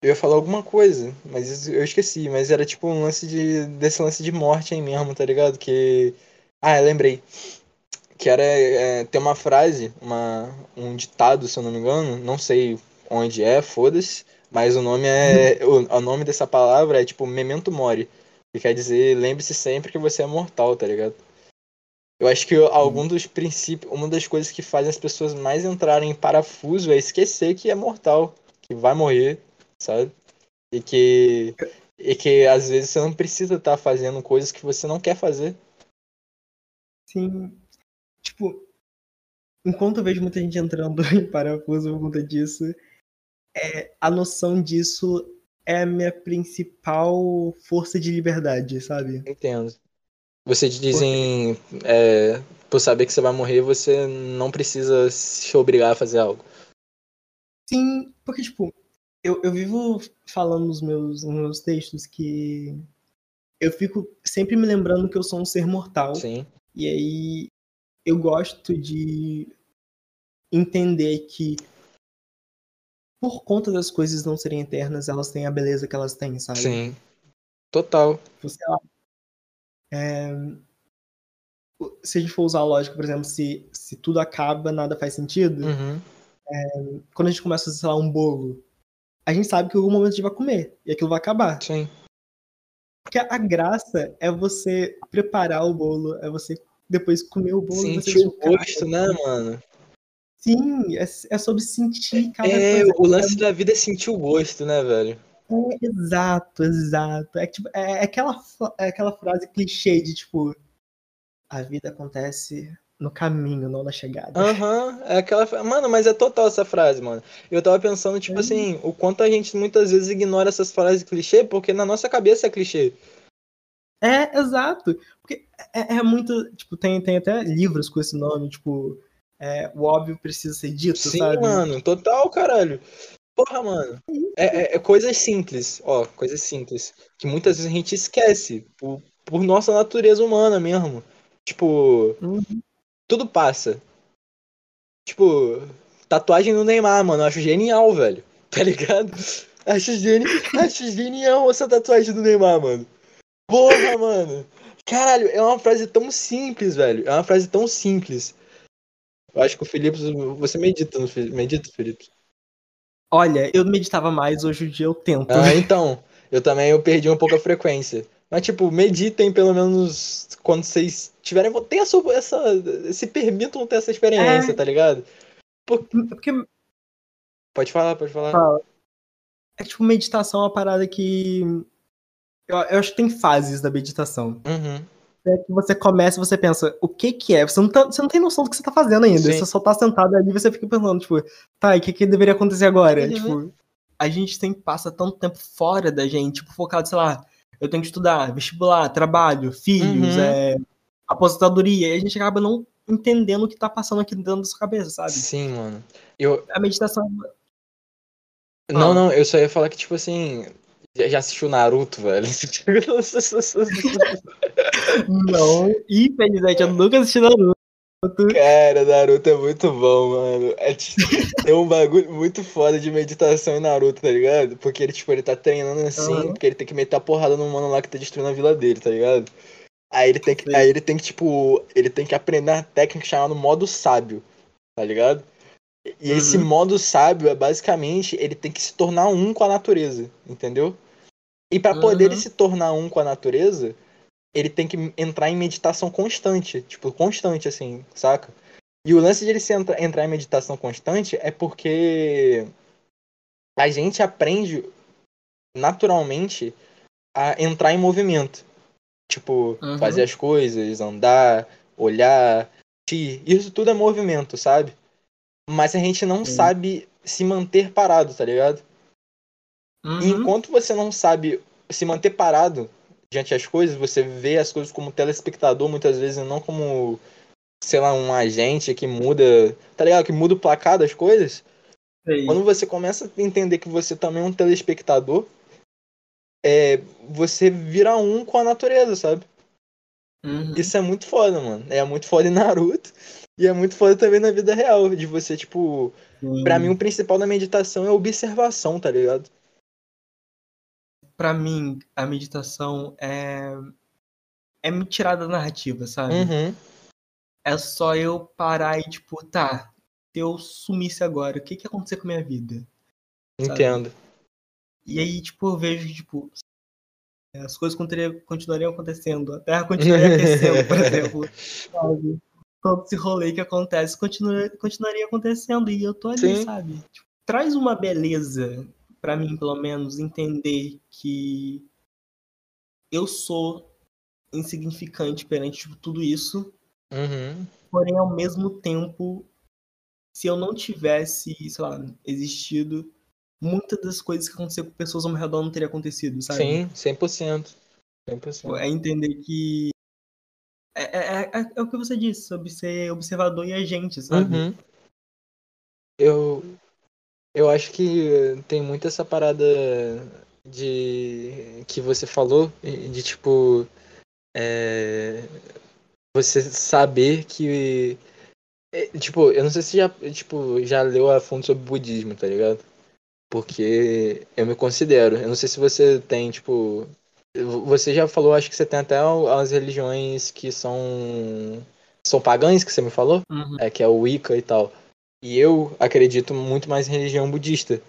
Eu ia falar alguma coisa, mas eu esqueci. Mas era tipo um lance de. desse lance de morte aí mesmo, tá ligado? Que. Ah, lembrei. Que era. É, tem uma frase, uma, um ditado, se eu não me engano, não sei onde é, foda-se. Mas o nome é. o, o nome dessa palavra é tipo Memento Mori. Que quer dizer, lembre-se sempre que você é mortal, tá ligado? Eu acho que algum dos princípios, uma das coisas que fazem as pessoas mais entrarem em parafuso é esquecer que é mortal, que vai morrer, sabe? E que e que às vezes você não precisa estar tá fazendo coisas que você não quer fazer. Sim. Tipo, enquanto eu vejo muita gente entrando em parafuso por conta disso, é, a noção disso é a minha principal força de liberdade, sabe? Entendo. Você dizem, é, por saber que você vai morrer, você não precisa se obrigar a fazer algo. Sim, porque, tipo, eu, eu vivo falando nos meus, nos meus textos que eu fico sempre me lembrando que eu sou um ser mortal. Sim. E aí eu gosto de entender que por conta das coisas não serem eternas, elas têm a beleza que elas têm, sabe? Sim. Total. Sei lá, é... Se a gente for usar a lógica, por exemplo, se, se tudo acaba, nada faz sentido. Uhum. É... Quando a gente começa a fazer, sei lá, um bolo, a gente sabe que em algum momento a gente vai comer e aquilo vai acabar. Sim. Porque a graça é você preparar o bolo, é você depois comer o bolo. Sentir o gosto, né, mano? Sim, é, é sobre sentir cada é, coisa. O lance da vida é sentir o gosto, né, velho? É, exato, exato. É, tipo, é, é, aquela, é aquela frase clichê de tipo, a vida acontece no caminho, não na chegada. Aham, uhum, é aquela. Mano, mas é total essa frase, mano. Eu tava pensando, tipo é. assim, o quanto a gente muitas vezes ignora essas frases clichê, porque na nossa cabeça é clichê. É, exato. Porque é, é muito. Tipo, tem, tem até livros com esse nome, tipo. É, o óbvio precisa ser dito, Sim, sabe? Mano, total, caralho. Porra, mano. É, é, é, coisas simples, ó, coisas simples. Que muitas vezes a gente esquece. Por, por nossa natureza humana mesmo. Tipo, uhum. Tudo passa. Tipo, tatuagem no Neymar, mano. Eu acho genial, velho. Tá ligado? Acho, geni... acho genial essa tatuagem do Neymar, mano. Porra, mano. Caralho, é uma frase tão simples, velho. É uma frase tão simples. Eu acho que o Felipe. Você medita, no... medita, Felipe? Olha, eu meditava mais, hoje em dia eu tento. Ah, então. Eu também eu perdi um pouco a frequência. Mas, tipo, meditem pelo menos quando vocês tiverem. Tenha essa. Se permitam ter essa experiência, é... tá ligado? Porque... Porque... Pode falar, pode falar. Fala. É tipo, meditação é uma parada que. Eu, eu acho que tem fases da meditação. Uhum é que você começa e você pensa, o que que é? Você não, tá, você não tem noção do que você tá fazendo ainda. Sim. Você só tá sentado ali e você fica pensando, tipo, tá, e o que que deveria acontecer agora? Uhum. Tipo, a gente sempre passa tanto tempo fora da gente, tipo, focado, sei lá, eu tenho que estudar, vestibular, trabalho, filhos, uhum. é, aposentadoria, e a gente acaba não entendendo o que tá passando aqui dentro da sua cabeça, sabe? Sim, mano. Eu... A meditação... Não, ah. não, eu só ia falar que, tipo assim, já assistiu Naruto, velho? Não, infelizmente eu nunca assisti Naruto. Cara, Naruto é muito bom, mano. É, tem um bagulho muito foda de meditação em Naruto, tá ligado? Porque ele, tipo, ele tá treinando assim, uhum. porque ele tem que meter a porrada no mano lá que tá destruindo a vila dele, tá ligado? Aí ele tem que, aí ele tem que tipo, ele tem que aprender a técnica chamada modo sábio, tá ligado? E uhum. esse modo sábio é basicamente ele tem que se tornar um com a natureza, entendeu? E para poder uhum. ele se tornar um com a natureza, ele tem que entrar em meditação constante, tipo, constante assim, saca? E o lance de ele se entra, entrar em meditação constante é porque a gente aprende naturalmente a entrar em movimento. Tipo, uhum. fazer as coisas, andar, olhar, isso tudo é movimento, sabe? Mas a gente não Sim. sabe se manter parado, tá ligado? Uhum. E enquanto você não sabe se manter parado diante das coisas, você vê as coisas como telespectador muitas vezes, não como, sei lá, um agente que muda, tá ligado? Que muda o placar das coisas. Sim. Quando você começa a entender que você também é um telespectador, é, você vira um com a natureza, sabe? Uhum. Isso é muito foda, mano. É muito foda em Naruto. E é muito foda também na vida real, de você, tipo. Sim. Pra mim, o principal da meditação é observação, tá ligado? Para mim, a meditação é é me tirar da narrativa, sabe? Uhum. É só eu parar e tipo, tá, se eu sumisse agora, o que que ia acontecer com a minha vida? Sabe? Entendo. E aí, tipo, eu vejo, tipo, as coisas continuariam acontecendo, a Terra continuaria aquecendo, por exemplo, sabe? Todo esse rolê que acontece continua, continuaria acontecendo e eu tô ali, Sim. sabe? Tipo, traz uma beleza para mim, pelo menos, entender que eu sou insignificante perante tipo, tudo isso. Uhum. Porém, ao mesmo tempo, se eu não tivesse, sei lá, existido, muitas das coisas que aconteceram com pessoas ao meu redor não teria acontecido, sabe? Sim, 100%. 100%. É entender que. É, é, é, é o que você disse sobre ser observador e agente, sabe? Uhum. Eu, eu acho que tem muito essa parada de que você falou, de tipo. É, você saber que. É, tipo, eu não sei se já, tipo, já leu a fundo sobre budismo, tá ligado? Porque eu me considero. Eu não sei se você tem, tipo. Você já falou, acho que você tem até as religiões que são. São pagãs, que você me falou? Uhum. É, que é o Wicca e tal. E eu acredito muito mais em religião budista.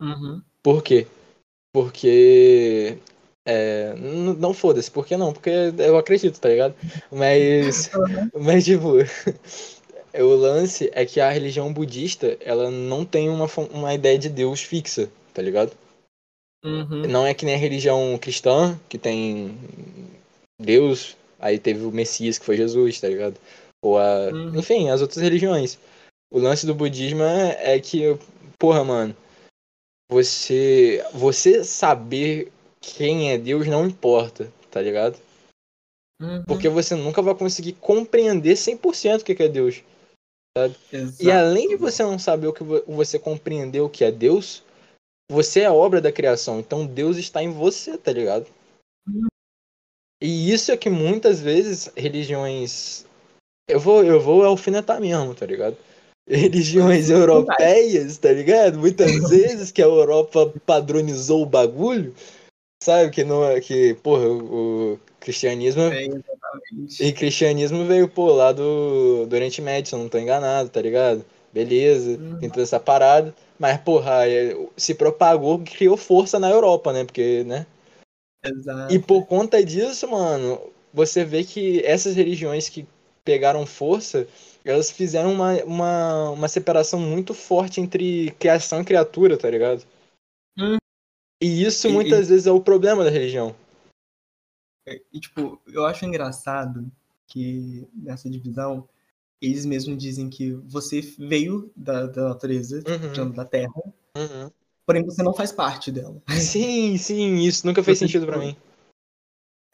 Uhum. Por quê? Porque. É, não, foda-se, por que não? Porque eu acredito, tá ligado? Mas. Mas, tipo. o lance é que a religião budista, ela não tem uma, uma ideia de Deus fixa, tá ligado? Uhum. Não é que nem a religião cristã, que tem Deus, aí teve o Messias, que foi Jesus, tá ligado? Ou a. Uhum. Enfim, as outras religiões. O lance do budismo é, é que, porra, mano, você. Você saber quem é Deus não importa, tá ligado? Uhum. Porque você nunca vai conseguir compreender 100% o que é Deus. Sabe? Exato. E além de você não saber o que você compreender o que é Deus, você é a obra da criação. Então Deus está em você, tá ligado? Uhum. E isso é que muitas vezes religiões. Eu vou, eu vou alfinetar mesmo, tá ligado? Religiões europeias, tá ligado? Muitas vezes que a Europa padronizou o bagulho, sabe? Que não é que, porra, o, cristianismo. É, exatamente. E cristianismo veio, pô, lá do, do Oriente Médio, se eu não tô enganado, tá ligado? Beleza, uhum. tem toda essa parada. Mas, porra, se propagou, criou força na Europa, né? Porque, né? Exato. E por conta disso, mano, você vê que essas religiões que pegaram força, elas fizeram uma, uma, uma separação muito forte entre criação e criatura, tá ligado? Hum. E isso muitas e... vezes é o problema da religião. E, tipo, eu acho engraçado que nessa divisão, eles mesmos dizem que você veio da, da natureza, uhum. da Terra, uhum. porém você não faz parte dela. Sim, sim, isso nunca fez sentido para mim.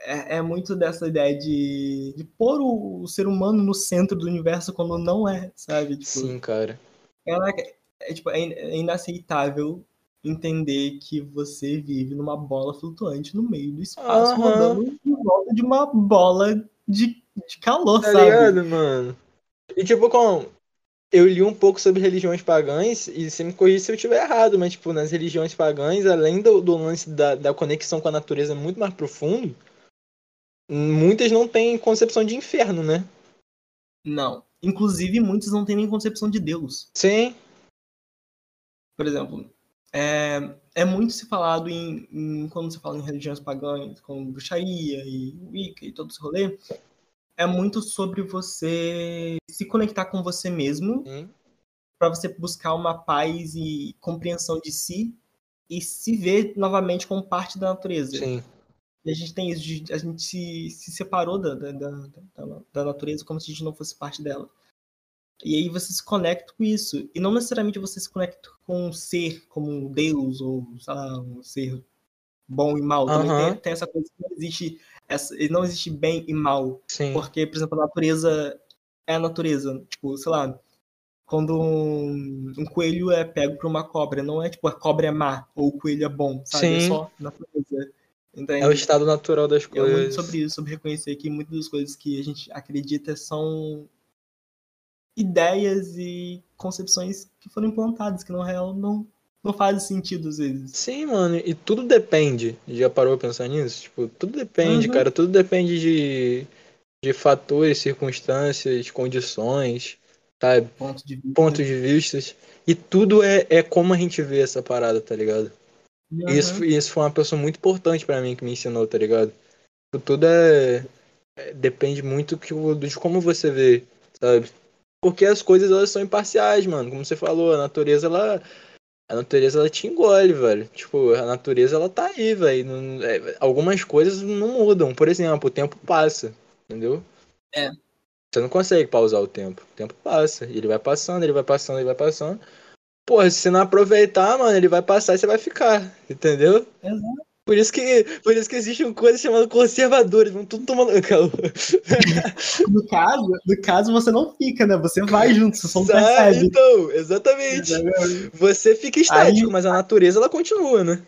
É, é, muito dessa ideia de, de pôr o, o, ser humano no centro do universo quando não é, sabe? Tipo, sim, cara. É, é, tipo, é, é inaceitável entender que você vive numa bola flutuante no meio do espaço, uhum. rodando em volta de uma bola de, de calor, tá sabe? ligado, mano? E tipo, com... eu li um pouco sobre religiões pagãs e você me corrija se eu estiver errado, mas tipo, nas religiões pagãs, além do, do lance da, da conexão com a natureza muito mais profundo, muitas não têm concepção de inferno, né? Não. Inclusive, muitos não têm nem concepção de Deus. Sim. Por exemplo, é, é muito se falado em, em, quando se fala em religiões pagãs, como bruxaria e Wicca e todo esse rolê, é muito sobre você se conectar com você mesmo para você buscar uma paz e compreensão de si e se ver novamente como parte da natureza. Sim. E a gente tem isso, a gente se, se separou da, da, da, da natureza como se a gente não fosse parte dela. E aí você se conecta com isso. E não necessariamente você se conecta com um ser como um Deus ou, sei lá, um ser bom e mal. Também uhum. tem, tem, essa coisa que não existe, essa, não existe bem e mal. Sim. Porque, por exemplo, a natureza é a natureza. Tipo, sei lá, quando um, um, coelho é pego por uma cobra, não é tipo a cobra é má ou o coelho é bom, sabe? É Sim. É só natureza. Então, é o estado natural das coisas. É muito sobre isso, sobre reconhecer que muitas das coisas que a gente acredita são ideias e concepções que foram implantadas, que na real não não faz sentido às vezes. Sim, mano, e tudo depende. Já parou pra pensar nisso? Tipo, tudo depende, uhum. cara. Tudo depende de, de fatores, circunstâncias, condições, sabe? Ponto de vista. Pontos de vistas. E tudo é, é como a gente vê essa parada, tá ligado? Uhum. E isso, isso foi uma pessoa muito importante para mim que me ensinou, tá ligado? Tudo é, é depende muito que, de como você vê, sabe? Porque as coisas elas são imparciais, mano. Como você falou, a natureza ela a natureza ela te engole, velho. Tipo, a natureza ela tá aí, velho. É, algumas coisas não mudam. Por exemplo, o tempo passa, entendeu? É. Você não consegue pausar o tempo. O tempo passa. Ele vai passando, ele vai passando, ele vai passando. Porra, se você não aproveitar, mano, ele vai passar e você vai ficar, entendeu? Exato. Por isso que, por isso que existe uma coisa chamada conservadores, vão tudo tomando calor. No caso, no caso, você não fica, né? Você vai junto, você só não percebe. Então, exatamente. Você fica estático, Aí... mas a natureza ela continua, né?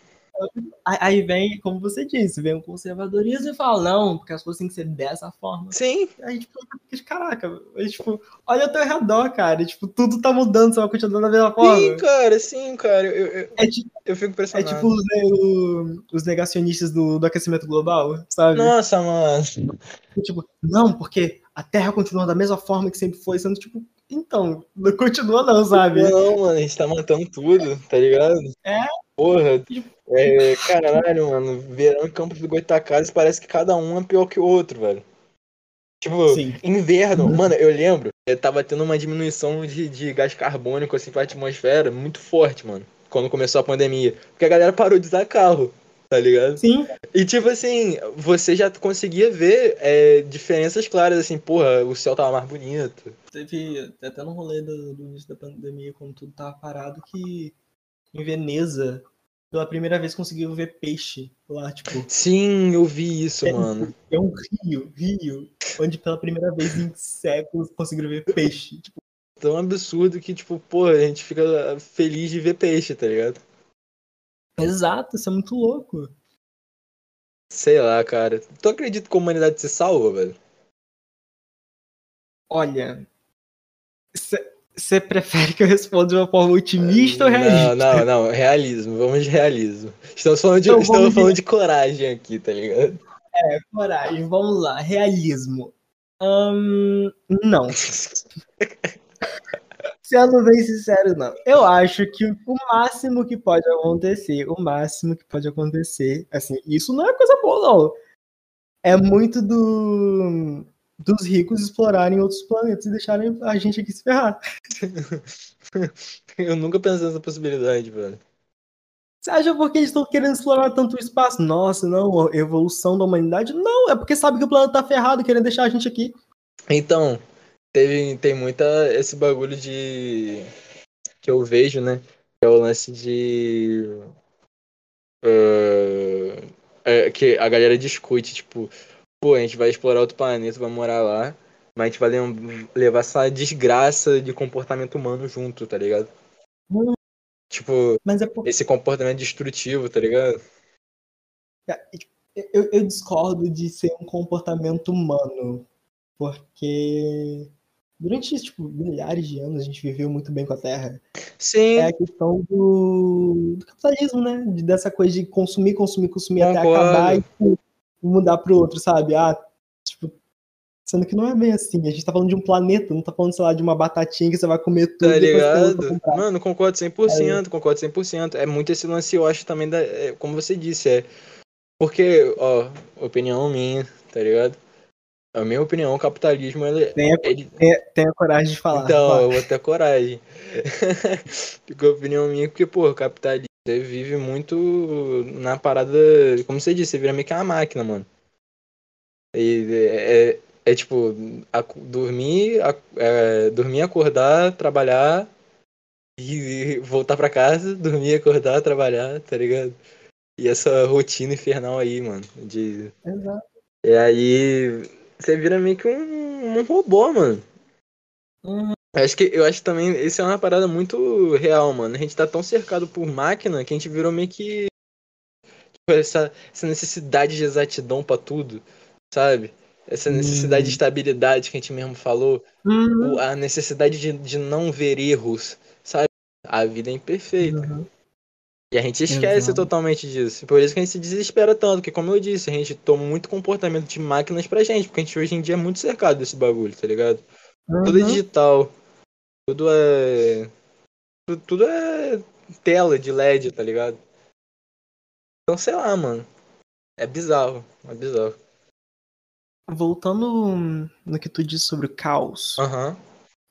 Aí vem, como você disse, vem um conservadorismo e fala, não, porque as coisas têm que ser dessa forma. Sim. Aí, tipo, caraca, aí, tipo, olha ao teu redor, cara. Tipo, tudo tá mudando, você vai continuar da mesma forma. Sim, cara, sim, cara. Eu, eu, é tipo, eu fico impressionado. É tipo os, né, os negacionistas do, do aquecimento global, sabe? Nossa, mano. Tipo, não, porque a Terra continua da mesma forma que sempre foi, sendo tipo, então, não continua não, sabe? Não, mano, a gente tá matando tudo, tá ligado? É. Porra, é, caralho, mano, verão em Campos do Goitacazes parece que cada um é pior que o outro, velho. Tipo, Sim. inverno, mano, eu lembro, eu tava tendo uma diminuição de, de gás carbônico, assim, pra atmosfera muito forte, mano, quando começou a pandemia. Porque a galera parou de usar carro, tá ligado? Sim. E tipo assim, você já conseguia ver é, diferenças claras, assim, porra, o céu tava mais bonito. Teve até no rolê do, do início da pandemia, quando tudo tava parado, que em Veneza pela primeira vez conseguiu ver peixe lá, tipo. Sim, eu vi isso, é, mano. É um rio, rio, onde pela primeira vez em séculos conseguiram ver peixe. Tipo. Tão absurdo que, tipo, pô, a gente fica feliz de ver peixe, tá ligado? Exato, isso é muito louco. Sei lá, cara. Tu acredita que a humanidade se salva, velho? Olha, você prefere que eu responda de uma forma otimista ou realista? Não, não, não. Realismo. Vamos de realismo. Estamos falando de, então, estamos falando de... coragem aqui, tá ligado? É, coragem. Vamos lá. Realismo. Hum, não. Sendo bem sincero, não. Eu acho que o máximo que pode acontecer, o máximo que pode acontecer, assim, isso não é coisa boa, não. É muito do dos ricos explorarem outros planetas e deixarem a gente aqui se ferrar. Eu nunca pensei nessa possibilidade, velho. Você acha porque eles estão querendo explorar tanto o espaço? Nossa, não, evolução da humanidade? Não, é porque sabe que o planeta tá ferrado, querendo deixar a gente aqui. Então, teve, tem muita esse bagulho de. que eu vejo, né? Que é o lance de. Uh, é, que a galera discute, tipo, pô, a gente vai explorar outro planeta, vai morar lá, mas a gente vai levar essa desgraça de comportamento humano junto, tá ligado? Hum. Tipo, é por... esse comportamento destrutivo, tá ligado? É, eu, eu discordo de ser um comportamento humano, porque durante tipo, milhares de anos a gente viveu muito bem com a Terra. Sim. É a questão do, do capitalismo, né? De, dessa coisa de consumir, consumir, consumir Concordo. até acabar e mudar pro outro, sabe? Ah, tipo, sendo que não é bem assim. A gente tá falando de um planeta, não tá falando, sei lá, de uma batatinha que você vai comer tudo. Tá ligado? Mano, concordo 100%, é. concordo 100%. É muito esse lance, eu acho também, da, é, como você disse, é. Porque, ó, opinião minha, tá ligado? A minha opinião, o capitalismo, ele. Tenha, ele... tenha, tenha coragem de falar. Então, eu vou ter coragem. Porque a opinião minha, porque, pô, o capitalismo você vive muito na parada. Como você disse, você vira meio que uma máquina, mano. E é, é, é tipo, a, dormir, a, é, dormir, acordar, trabalhar e voltar pra casa, dormir, acordar, trabalhar, tá ligado? E essa rotina infernal aí, mano. De... Exato. E aí você vira meio que um, um robô, mano. Uhum. Eu acho que eu acho também isso é uma parada muito real, mano. A gente tá tão cercado por máquina que a gente virou meio que tipo, essa, essa necessidade de exatidão para tudo, sabe? Essa necessidade de hum. estabilidade que a gente mesmo falou, uhum. a necessidade de, de não ver erros, sabe? A vida é imperfeita. Uhum. E a gente esquece Exato. totalmente disso. Por isso que a gente se desespera tanto, porque como eu disse, a gente toma muito comportamento de máquinas pra gente, porque a gente hoje em dia é muito cercado desse bagulho, tá ligado? Uhum. Tudo é digital. Tudo é. Tudo, é tela de LED, tá ligado? Então, sei lá, mano. É bizarro. É bizarro. Voltando no que tu disse sobre o caos, uhum.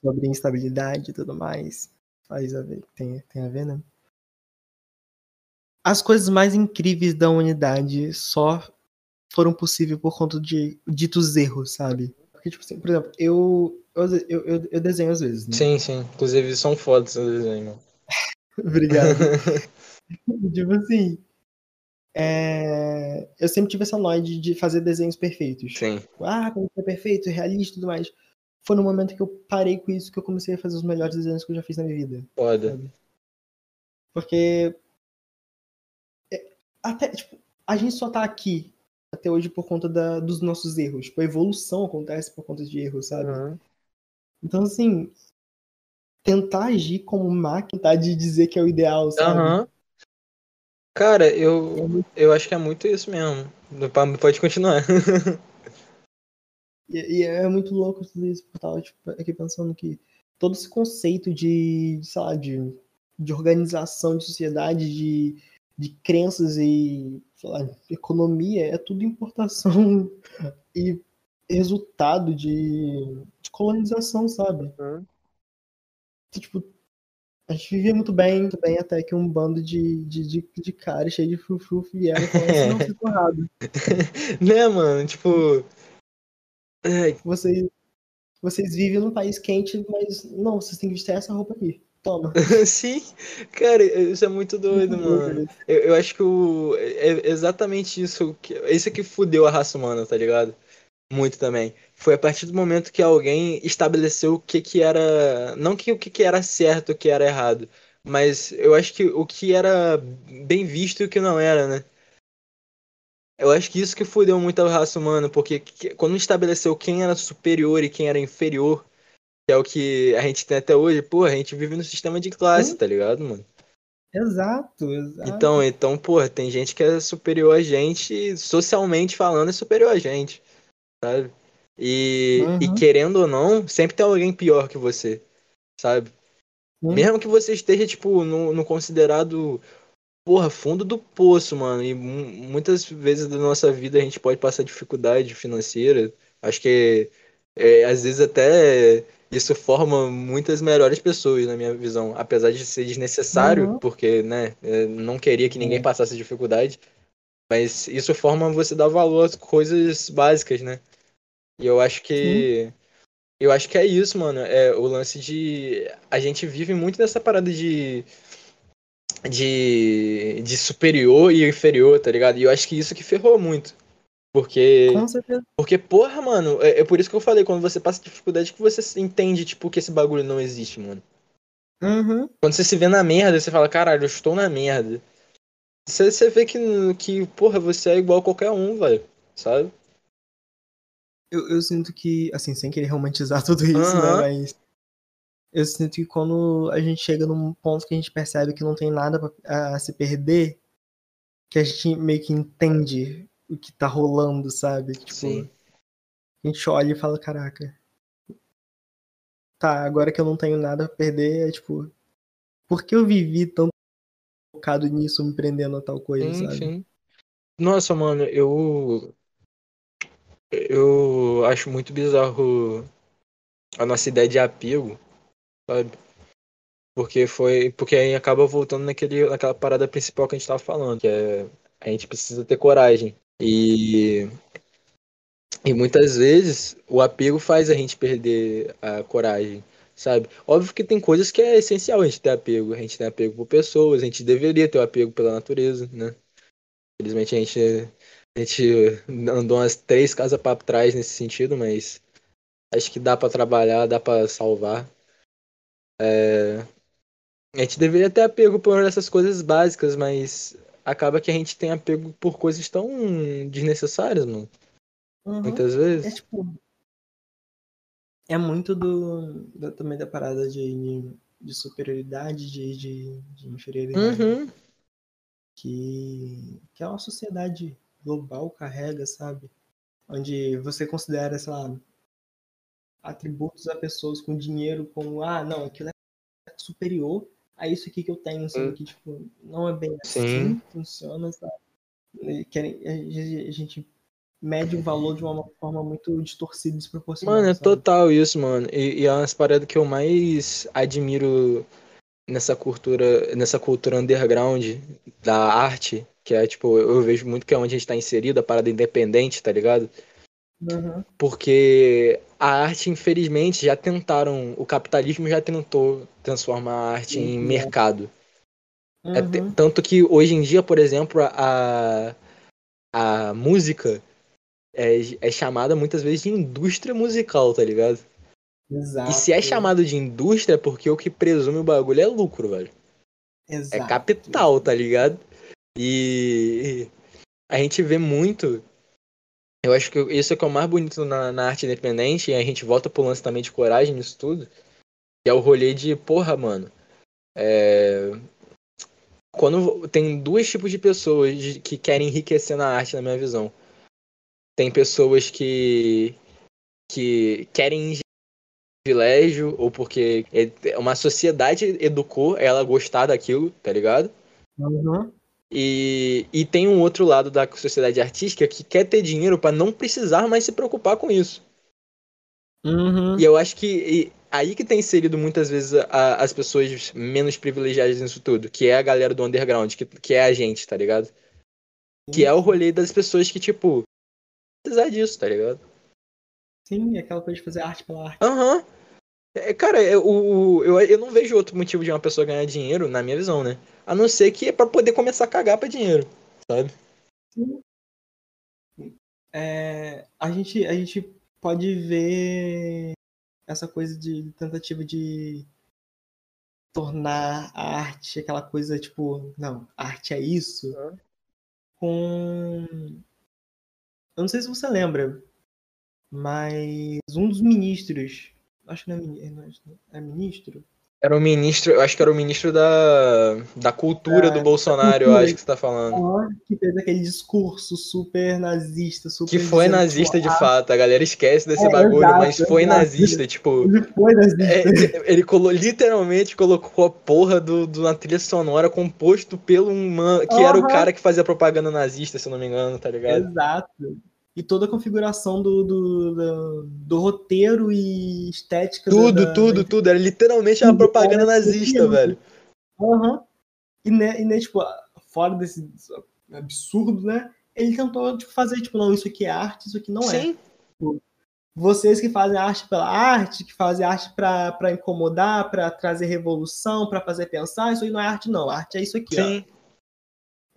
sobre instabilidade e tudo mais, faz a ver, tem, tem a ver, né? As coisas mais incríveis da humanidade só foram possíveis por conta de ditos erros, sabe? Porque, tipo assim, por exemplo, eu, eu, eu, eu desenho às vezes, né? Sim, sim. Inclusive são fotos do desenho. Obrigado. tipo assim, é... eu sempre tive essa noide de fazer desenhos perfeitos. Sim. Ah, como é perfeito, realista e tudo mais. Foi no momento que eu parei com isso que eu comecei a fazer os melhores desenhos que eu já fiz na minha vida. Foda. Sabe? Porque. É, até, tipo, a gente só tá aqui até hoje por conta da, dos nossos erros. Tipo, a evolução acontece por conta de erros, sabe? Uhum. Então, assim, tentar agir como máquina tá, de dizer que é o ideal, sabe? Uhum. Cara, eu, eu acho que é muito isso mesmo. Pode continuar. e, e, é muito louco tudo isso, eu tava tipo, aqui pensando que todo esse conceito de, sei lá, de, de organização de sociedade, de, de crenças e sei lá, economia, é tudo importação e resultado de, de colonização, sabe? Uhum. Tipo, a gente vivia muito bem, muito bem, até que um bando de, de, de, de caras cheio de frufru vieram e falaram assim, não, vocês né, mano? Tipo. Vocês, vocês vivem num país quente, mas não, vocês têm que vestir essa roupa aqui. Toma. Sim, cara, isso é muito doido, mano. Eu, eu, acho que o, é exatamente isso. Que, isso que fudeu a raça humana, tá ligado? Muito também. Foi a partir do momento que alguém estabeleceu o que que era. Não que o que que era certo, o que era errado. Mas eu acho que o que era bem visto e o que não era, né? Eu acho que isso que fudeu muito a raça humana, porque quando estabeleceu quem era superior e quem era inferior, que é o que a gente tem até hoje, pô, a gente vive no sistema de classe, tá ligado, mano? Exato, exato. Então, então, pô, tem gente que é superior a gente, socialmente falando, é superior a gente sabe? E, uhum. e querendo ou não, sempre tem alguém pior que você, sabe? Mesmo que você esteja, tipo, no, no considerado, porra, fundo do poço, mano. E muitas vezes da nossa vida a gente pode passar dificuldade financeira. Acho que é, às vezes até isso forma muitas melhores pessoas, na minha visão. Apesar de ser desnecessário, uhum. porque, né, não queria que ninguém passasse dificuldade. Mas isso forma você dar valor às coisas básicas, né? E eu acho que. Sim. Eu acho que é isso, mano. É o lance de. A gente vive muito nessa parada de. De, de superior e inferior, tá ligado? E eu acho que isso que ferrou muito. Porque. Com certeza. Porque, porra, mano, é, é, por isso que eu falei, quando você passa dificuldade, que você entende, tipo, que esse bagulho não existe, mano. Uhum. Quando você se vê na merda, você fala, caralho, eu estou na merda. Você, você vê que, que, porra, você é igual a qualquer um, velho. Sabe? Eu, eu sinto que, assim, sem querer romantizar tudo isso, uhum. né? Mas eu sinto que quando a gente chega num ponto que a gente percebe que não tem nada pra, a se perder, que a gente meio que entende o que tá rolando, sabe? Tipo, Sim. A gente olha e fala, caraca. Tá, agora que eu não tenho nada a perder, é tipo. Por que eu vivi tanto focado nisso, me prendendo a tal coisa, sim, sabe? Sim. Nossa, mano, eu. Eu acho muito bizarro a nossa ideia de apego, sabe? Porque foi. Porque aí acaba voltando naquele, naquela parada principal que a gente tava falando, que é a gente precisa ter coragem. E. E muitas vezes o apego faz a gente perder a coragem sabe? Óbvio que tem coisas que é essencial a gente ter apego. A gente tem apego por pessoas, a gente deveria ter o apego pela natureza, né? Infelizmente a gente, a gente andou umas três casas para trás nesse sentido, mas acho que dá para trabalhar, dá para salvar. É... A gente deveria ter apego por essas coisas básicas, mas acaba que a gente tem apego por coisas tão desnecessárias, mano. Uhum. Muitas vezes. É tipo, é muito do, do também da parada de, de superioridade, de, de, de inferioridade. Uhum. que, que a sociedade global carrega, sabe? Onde você considera, sei lá, atributos a pessoas com dinheiro como, ah, não, aquilo é superior a isso aqui que eu tenho, sabe? Hum. Que, tipo, não é bem Sim. assim que funciona, sabe? a gente mede o valor de uma forma muito distorcida e desproporcionada. Mano, é sabe? total isso, mano. E, e é umas paradas que eu mais admiro nessa cultura, nessa cultura underground da arte, que é tipo, eu vejo muito que é onde a gente tá inserido, a parada independente, tá ligado? Uhum. Porque a arte, infelizmente, já tentaram, o capitalismo já tentou transformar a arte em mercado. É Uhum. tanto que hoje em dia, por exemplo, a, a música é, é chamada muitas vezes de indústria musical, tá ligado? Exato. E se é chamado de indústria é porque o que presume o bagulho é lucro, velho. Exato. É capital, tá ligado? E a gente vê muito. Eu acho que isso é é o mais bonito na, na arte independente, e a gente volta pro lance também de coragem nisso tudo. Que é o rolê de, porra, mano. É... Quando tem dois tipos de pessoas que querem enriquecer na arte, na minha visão. Tem pessoas que que querem privilégio ou porque é, uma sociedade educou ela a gostar daquilo, tá ligado? Uhum. E, e tem um outro lado da sociedade artística que quer ter dinheiro para não precisar mais se preocupar com isso. Uhum. E eu acho que aí que tem inserido muitas vezes a, as pessoas menos privilegiadas nisso tudo, que é a galera do underground, que, que é a gente, tá ligado? Que é o rolê das pessoas que, tipo, precisar disso, tá ligado? Sim, aquela coisa de fazer arte pela arte. Aham. Uhum. É, cara, eu, eu, eu não vejo outro motivo de uma pessoa ganhar dinheiro, na minha visão, né? A não ser que é pra poder começar a cagar pra dinheiro, sabe? É, a, gente, a gente pode ver essa coisa de tentativa de tornar a arte aquela coisa tipo, não, arte é isso. Com. Eu não sei se você lembra, mas um dos ministros Acho que não é, é ministro. Era o ministro, eu acho que era o ministro da, da cultura do Bolsonaro, cultura, eu acho que você tá falando. Que fez aquele discurso super nazista, super. Que foi nazista de fato, a galera esquece desse é, bagulho, exato, mas foi exato. nazista, tipo. Ele foi nazista. É, ele colo, literalmente colocou a porra do, do, na trilha sonora composto pelo um man, que uhum. era o cara que fazia propaganda nazista, se eu não me engano, tá ligado? Exato e toda a configuração do, do, do, do roteiro e estética. Tudo, da, tudo, da... tudo. Era literalmente uma propaganda nazista, velho. Uhum. E, né, e né, tipo, fora desse absurdo, né? Ele tentou tipo, fazer, tipo, não, isso aqui é arte, isso aqui não Sim. é. Tipo, vocês que fazem arte pela arte, que fazem arte para incomodar, para trazer revolução, para fazer pensar, isso aí não é arte, não. Arte é isso aqui, Sim. ó.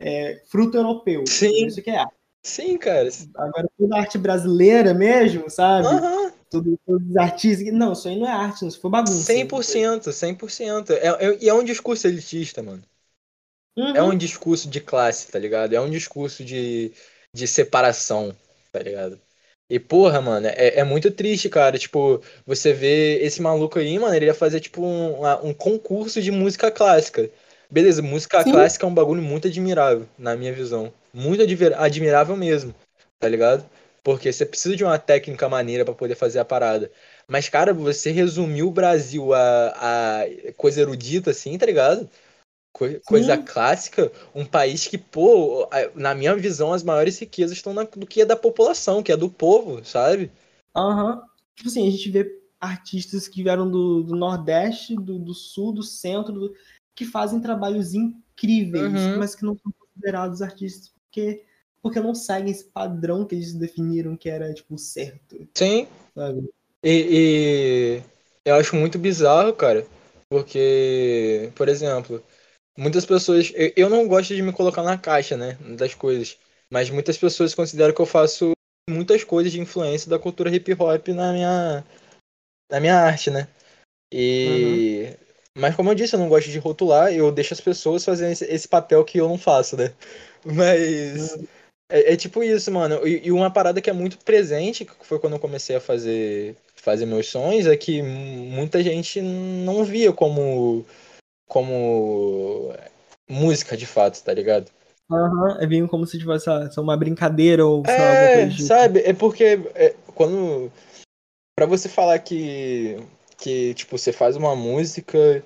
É fruto europeu. Sim. Isso aqui é arte. Sim, cara. Agora, toda arte brasileira mesmo, sabe? Uhum. Tudo, todos os artistas. Não, isso aí não é arte, isso foi bagunça. 100%, 100%. É, é, e é um discurso elitista, mano. Uhum. É um discurso de classe, tá ligado? É um discurso de, de separação, tá ligado? E, porra, mano, é, é muito triste, cara. Tipo, você vê esse maluco aí, mano, ele ia fazer, tipo, um, um concurso de música clássica. Beleza, música Sim. clássica é um bagulho muito admirável, na minha visão. Muito admirável mesmo, tá ligado? Porque você precisa de uma técnica maneira para poder fazer a parada. Mas, cara, você resumiu o Brasil a, a coisa erudita, assim, tá ligado? coisa Sim. clássica, um país que, pô, na minha visão, as maiores riquezas estão na, do que é da população, que é do povo, sabe? Aham. Uhum. Tipo assim, a gente vê artistas que vieram do, do Nordeste, do, do Sul, do Centro, do que fazem trabalhos incríveis, uhum. mas que não são considerados artistas porque, porque não seguem esse padrão que eles definiram que era, tipo, certo. Sim. Sabe? E, e eu acho muito bizarro, cara, porque, por exemplo, muitas pessoas. Eu, eu não gosto de me colocar na caixa, né, das coisas, mas muitas pessoas consideram que eu faço muitas coisas de influência da cultura hip hop na minha, na minha arte, né? E. Uhum. Mas como eu disse, eu não gosto de rotular, eu deixo as pessoas fazerem esse, esse papel que eu não faço, né? Mas. Uhum. É, é, tipo isso, mano. E, e, uma parada que é muito presente, que foi quando eu comecei a fazer, fazer meus sonhos, é que muita gente não via como, como música de fato, tá ligado? Aham, é bem como se tivesse uma brincadeira ou lá, É, do tipo. sabe? É porque é, quando. Pra você falar que. Que, tipo, você faz uma música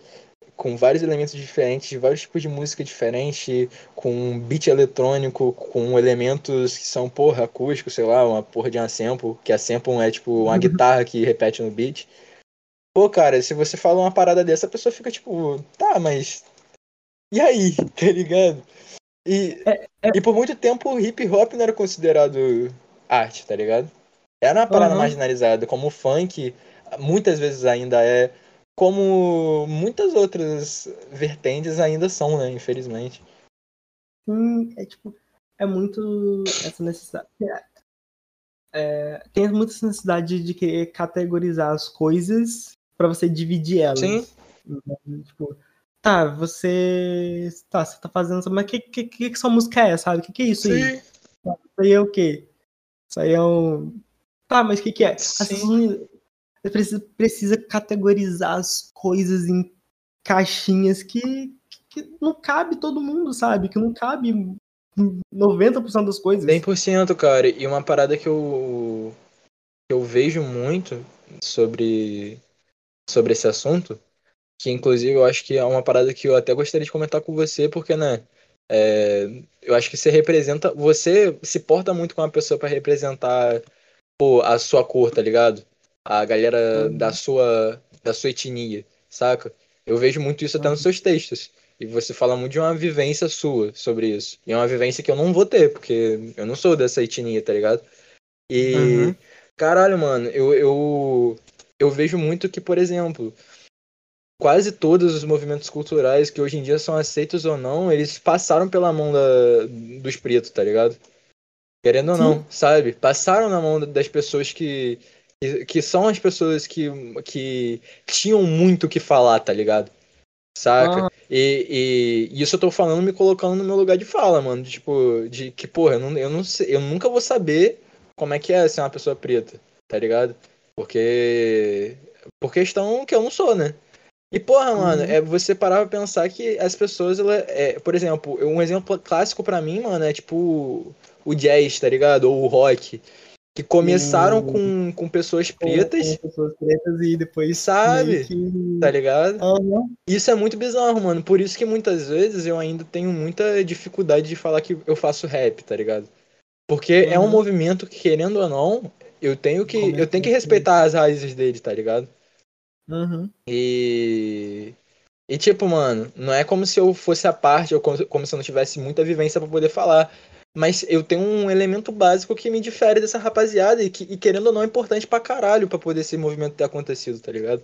com vários elementos diferentes, vários tipos de música diferente, com um beat eletrônico, com elementos que são, porra, acústicos, sei lá, uma porra de uma sample, que a sample é tipo uma guitarra que repete no beat. Pô, cara, se você fala uma parada dessa, a pessoa fica tipo, tá, mas. E aí, tá ligado? E, É, é- e por muito tempo o hip hop não era considerado arte, tá ligado? Era uma parada Aham. marginalizada, como o funk muitas vezes ainda é, como muitas outras vertentes ainda são, né, infelizmente. Sim, é tipo, é muito essa necessidade. é, tem muito essa necessidade de querer categorizar as coisas pra você dividir elas. Sim. Então, Tipo, tá, você. Tá, você tá fazendo. isso, Mas que, que, que, que sua música é, sabe? O que, que é isso aí? Sim. Isso aí é o quê? Isso aí é um. Tá, mas o que, que é? As Sim. pessoas- Você precisa, precisa categorizar as coisas em caixinhas que, que não cabe todo mundo, sabe? Que não cabe 90% das coisas. 100%, cara. E uma parada que eu, que eu vejo muito sobre, sobre esse assunto, que inclusive eu acho que é uma parada que eu até gostaria de comentar com você, porque, né, é, eu acho que você representa, você se porta muito com uma pessoa pra representar pô, a sua cor, tá ligado? A galera Uhum. da sua, da sua etnia, saca? Eu vejo muito isso até nos seus textos. E você fala muito de uma vivência sua sobre isso. E é uma vivência que eu não vou ter, porque eu não sou dessa etnia, tá ligado? E, Uhum. caralho, mano, eu, eu, eu vejo muito que, por exemplo, quase todos os movimentos culturais que hoje em dia são aceitos ou não, eles passaram pela mão da, dos pretos, tá ligado? Querendo ou Sim. não, sabe? Passaram na mão das pessoas que, que, são as pessoas que, que tinham muito o que falar, tá ligado? Saca? Aham. E, e isso eu tô falando me colocando no meu lugar de fala, mano. Tipo, de que, porra, eu, não, eu, não sei, eu nunca vou saber como é que é ser uma pessoa preta, tá ligado? Porque. Por questão que eu não sou, né? E, porra, mano, Uhum. é você parar pra pensar que as pessoas, ela, é, por exemplo, um exemplo clássico pra mim, mano, é tipo o jazz, tá ligado? Ou o rock. Que começaram com, com pessoas pretas, com pessoas pretas e depois Sabe? que. tá ligado? Aham. Isso é muito bizarro, mano. Por isso que muitas vezes eu ainda tenho muita dificuldade de falar que eu faço rap, tá ligado? Porque é um Uhum. movimento que, querendo ou não, eu tenho que, eu tenho que respeitar as raízes dele, tá ligado? Uhum. E. E tipo, mano, não é como se eu fosse a parte, ou como, como se eu não tivesse muita vivência pra poder falar. Mas eu tenho um elemento básico que me difere dessa rapaziada e que, e querendo ou não, é importante pra caralho pra poder esse movimento ter acontecido, tá ligado?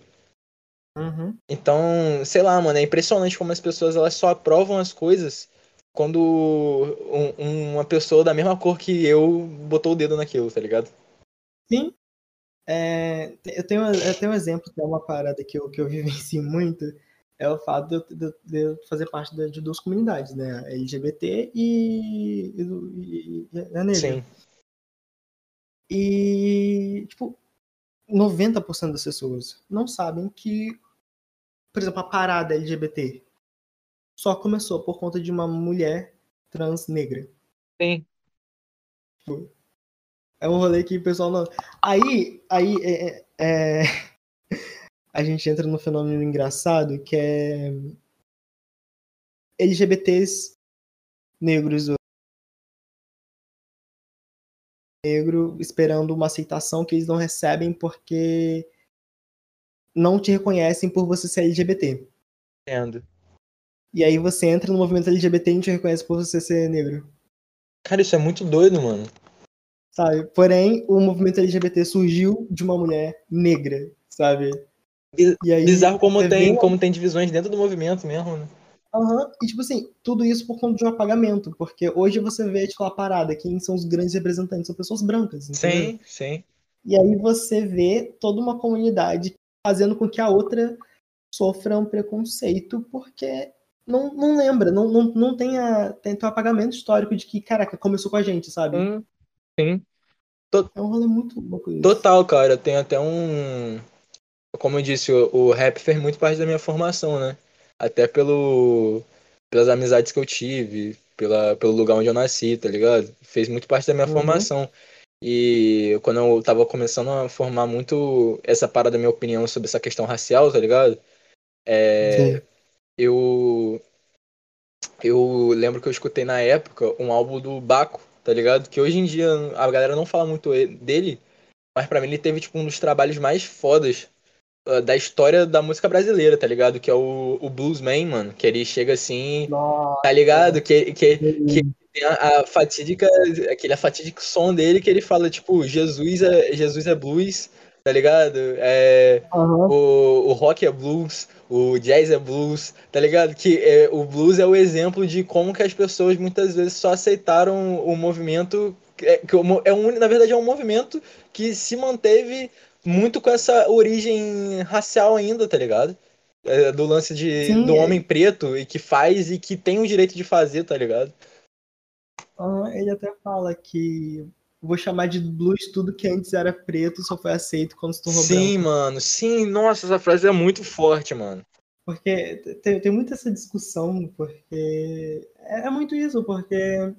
Uhum. Então, sei lá, mano, é impressionante como as pessoas elas só aprovam as coisas quando um- uma pessoa da mesma cor que eu botou o dedo naquilo, tá ligado? Sim. É, eu, tenho, eu tenho um exemplo que é uma parada que eu, que eu vivencio muito, é o fato de eu, de- eu fazer parte de, de duas comunidades, né? A LGBT e, e, e- e a negra. Sim. E, tipo, 90% das pessoas não sabem que, por exemplo, a parada LGBT só começou por conta de uma mulher trans negra. Sim. É um rolê que o pessoal não. Aí, aí é, é- é, a gente entra no fenômeno engraçado que é LGBTs negros negro esperando uma aceitação que eles não recebem porque não te reconhecem por você ser LGBT. Entendo. E aí você entra no movimento LGBT e não te reconhece por você ser negro. Cara, isso é muito doido, mano. Sabe? Porém, o movimento LGBT surgiu de uma mulher negra, sabe? Aí, Bizarro como você tem, como tem divisões dentro do movimento mesmo, né? Aham, E tipo assim, tudo isso por conta de um apagamento, porque hoje você vê, tipo, a parada, quem são os grandes representantes, são pessoas brancas, entendeu? Sim, sim. E aí você vê toda uma comunidade fazendo com que a outra sofra um preconceito, porque não, não lembra, não, não, não tem, a, tem, um apagamento histórico de que, caraca, começou com a gente, sabe? Sim. Sim. É um rolê muito louco isso. Total, cara. Tem até um. Como eu disse, o, o rap fez muito parte da minha formação, né? Até pelo, pelas amizades que eu tive, pela, pelo lugar onde eu nasci, tá ligado? Fez muito parte da minha uhum. formação. E quando eu tava começando a formar muito essa parada da minha opinião sobre essa questão racial, tá ligado? É, eu eu lembro que eu escutei na época um álbum do Baco, tá ligado? Que hoje em dia a galera não fala muito dele, mas para mim ele teve tipo um dos trabalhos mais fodas da história da música brasileira, tá ligado? Que é o, o Bluesman, mano. Que ele chega assim, Nossa. tá ligado? Que, que, que tem a, a fatídica, aquele fatídico som dele que ele fala, tipo, Jesus é, Jesus é blues, tá ligado? É, uhum. o, o rock é blues, o jazz é blues, tá ligado? Que é, o blues é o exemplo de como que as pessoas muitas vezes só aceitaram o movimento é, que é um, na verdade é um movimento que se manteve muito com essa origem racial ainda, tá ligado? É, do lance de Sim, do homem preto e que faz e que tem o direito de fazer, tá ligado? ele até fala que vou chamar de blues tudo que antes era preto só foi aceito quando se tornou Sim, branco. mano. Sim, nossa, essa frase é muito forte, mano. Porque tem, tem muita essa discussão, porque é, é muito isso, porque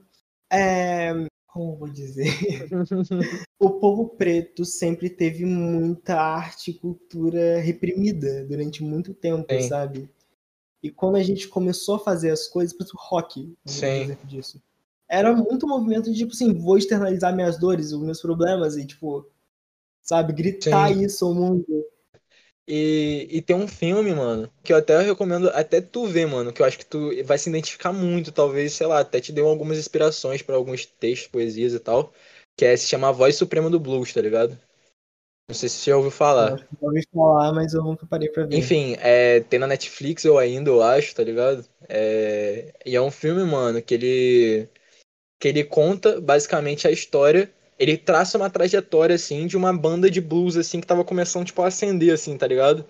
é, como vou dizer? o povo preto sempre teve muita arte e cultura reprimida durante muito tempo, Sim. sabe? E quando a gente começou a fazer as coisas, por exemplo, rock, exemplo disso era muito movimento de, tipo assim, vou externalizar minhas dores, os meus problemas e, tipo, sabe, gritar Sim. isso ao mundo. E, e tem um filme, mano, que eu até recomendo até tu ver, mano, que eu acho que tu vai se identificar muito, talvez, sei lá, até te deu algumas inspirações para alguns textos, poesias e tal, que é se chama A Voz Suprema do Blues, tá ligado? Não sei se você já ouviu falar. Eu ouvi falar, mas eu nunca parei pra ver. Enfim, é, tem na Netflix eu ainda, eu acho, tá ligado? É, e é um filme, mano, que ele que ele conta basicamente a história, ele traça uma trajetória assim de uma banda de blues assim que tava começando tipo a acender assim, tá ligado?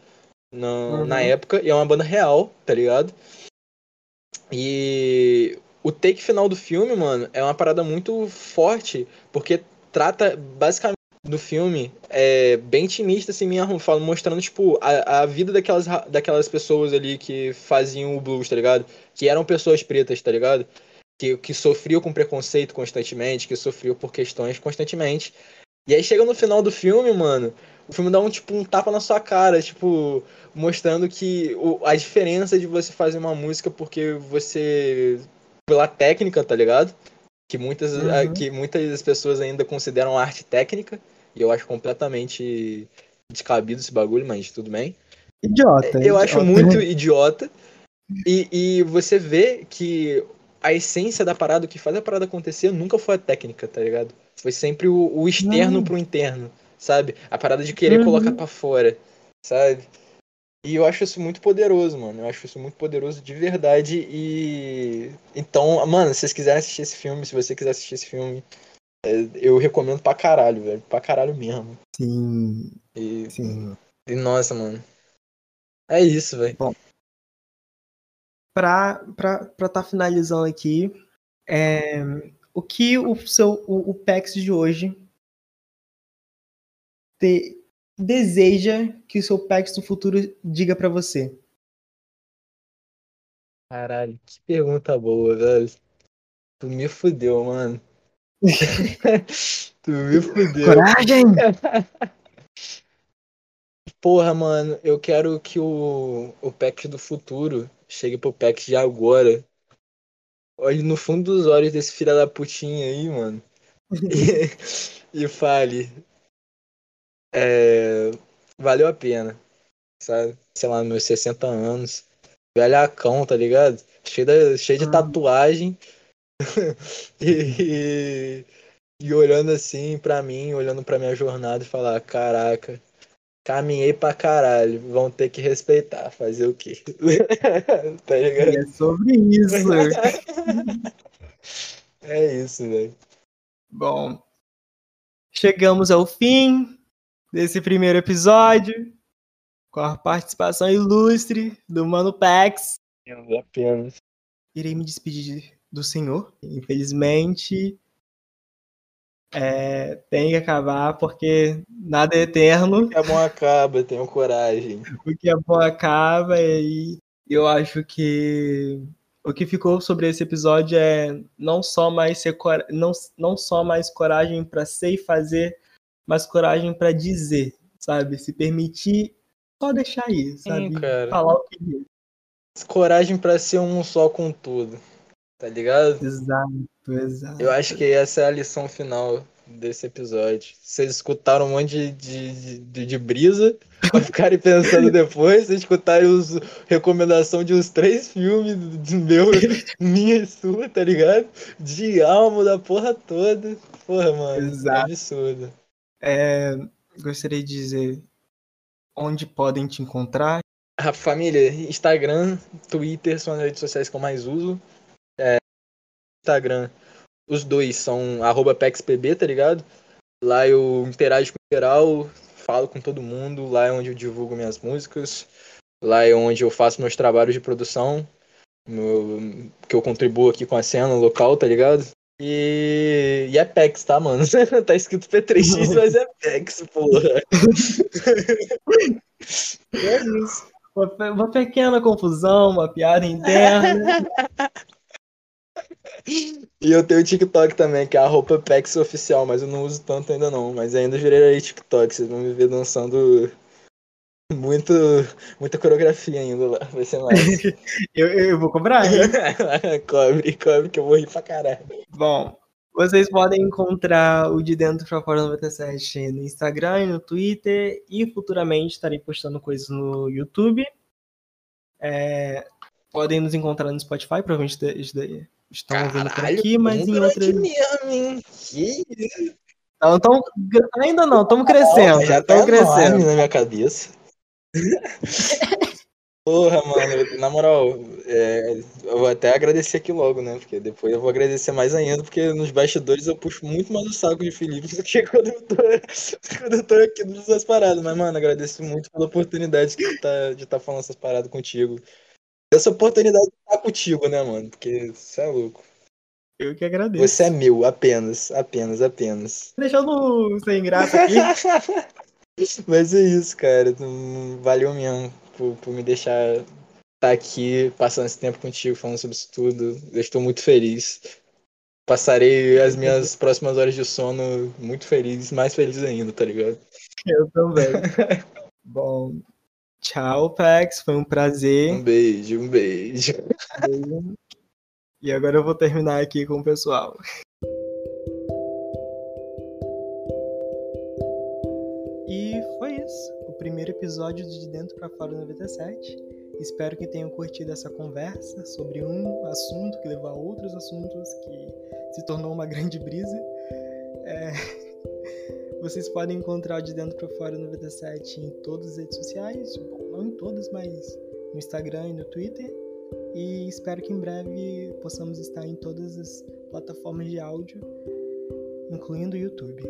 Na, uhum. na época, e é uma banda real, tá ligado? E o take final do filme, mano, é uma parada muito forte, porque trata basicamente do filme é bem intimista, assim, minha falo, mostrando, tipo, a, a vida daquelas, daquelas pessoas ali que faziam o blues, tá ligado? Que eram pessoas pretas, tá ligado? Que, que sofriam com preconceito constantemente, que sofriam por questões constantemente. E aí chega no final do filme, mano, o filme dá um tipo um tapa na sua cara, tipo, mostrando que o, a diferença de você fazer uma música porque você pela técnica, tá ligado? Que muitas uhum. que muitas pessoas ainda consideram arte técnica, e eu acho completamente descabido esse bagulho, mas tudo bem. Idiota. Eu idiota. acho muito idiota. E, e você vê que a essência da parada, o que faz a parada acontecer, nunca foi a técnica, tá ligado? Foi sempre o, o externo uhum. pro interno, sabe? A parada de querer uhum. colocar para fora, sabe? E eu acho isso muito poderoso, mano. Eu acho isso muito poderoso de verdade. E. Então, mano, se vocês quiserem assistir esse filme, se você quiser assistir esse filme, é, eu recomendo pra caralho, velho. Pra caralho mesmo. Sim. E. Sim. E nossa, mano. É isso, velho. Bom, para estar tá finalizando aqui, é, o que o seu o, o PEX de hoje te, deseja que o seu PEX do futuro diga para você? Caralho, que pergunta boa, velho. Tu me fudeu, mano. tu me fudeu. Coragem! Porra, mano, eu quero que o, o PEX do futuro chegue pro PEX de agora. Olhe no fundo dos olhos desse filho da putinha aí, mano. e, e fale. É, valeu a pena. Sabe? Sei lá, meus 60 anos. Velhacão, tá ligado? Cheio, de, cheio de ah. tatuagem. e, e olhando assim pra mim, olhando pra minha jornada e falar, caraca, Caminhei pra caralho. Vão ter que respeitar. Fazer o quê? tá ligado? É sobre isso. é isso, velho. Bom, chegamos ao fim desse primeiro episódio com a participação ilustre do Mano Pax. Apenas. Irei me despedir do senhor. Infelizmente, é, tem que acabar porque nada é eterno. O que é bom acaba, tenho coragem. O que é bom acaba e eu acho que o que ficou sobre esse episódio é não só mais ser não, não só mais coragem para ser e fazer, mas coragem para dizer, sabe? Se permitir só deixar aí, sabe? Sim, Falar o que Coragem para ser um só com tudo. Tá ligado? Exato, exato. Eu acho que essa é a lição final desse episódio. Vocês escutaram um monte de, de, de, de brisa pra ficarem pensando depois. Vocês escutaram os recomendação de uns três filmes do meu, minha e sua, tá ligado? De alma da porra toda. Porra, mano. Exato. É absurdo. É, gostaria de dizer onde podem te encontrar. A família, Instagram, Twitter são as redes sociais que eu mais uso. Instagram os dois são arroba PEXPB, tá ligado? Lá eu interajo com geral, falo com todo mundo, lá é onde eu divulgo minhas músicas, lá é onde eu faço meus trabalhos de produção, meu, que eu contribuo aqui com a cena local, tá ligado? E, e é PEX, tá, mano? tá escrito P3X, mas é PEX, porra. é isso. Uma, uma pequena confusão, uma piada interna. E eu tenho o TikTok também, que é a roupa Pex oficial, mas eu não uso tanto ainda não. Mas ainda virei TikTok, vocês vão me ver dançando muito, muita coreografia ainda lá. Vai ser mais. eu, eu vou cobrar, cobre, cobre, que eu vou rir pra caralho. Bom, vocês podem encontrar o De Dentro pra Fora 97 no Instagram e no Twitter. E futuramente estarei postando coisas no YouTube. É, podem nos encontrar no Spotify, provavelmente estão Caralho, ouvindo por aqui, mas em outras. Mesmo, hein? Que... Não, tão... Ainda não, estamos crescendo. Já estamos crescendo. na minha cabeça. Porra, mano, na moral, é, eu vou até agradecer aqui logo, né? Porque depois eu vou agradecer mais ainda, porque nos bastidores eu puxo muito mais o saco de Felipe do que quando eu tô, quando eu tô aqui nas paradas. Mas, mano, agradeço muito pela oportunidade de tá, estar tá falando essas paradas contigo essa oportunidade de estar contigo, né, mano? Porque você é louco. Eu que agradeço. Você é meu, apenas, apenas, apenas. Deixando sem graça aqui. Mas é isso, cara. Valeu mesmo por, por me deixar estar tá aqui, passando esse tempo contigo, falando sobre isso tudo. Eu estou muito feliz. Passarei as minhas próximas horas de sono muito feliz, mais feliz ainda, tá ligado? Eu também. Bom, Tchau, Pex. Foi um prazer. Um beijo, um beijo. E agora eu vou terminar aqui com o pessoal. E foi isso. O primeiro episódio de Dentro para Fora 97. Espero que tenham curtido essa conversa sobre um assunto que levou a outros assuntos, que se tornou uma grande brisa. É... Vocês podem encontrar De Dentro para Fora 97 em todas as redes sociais, bom, não em todas, mas no Instagram e no Twitter. E espero que em breve possamos estar em todas as plataformas de áudio, incluindo o YouTube.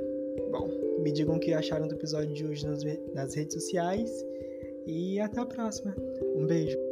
Bom, me digam o que acharam do episódio de hoje nas redes sociais e até a próxima. Um beijo.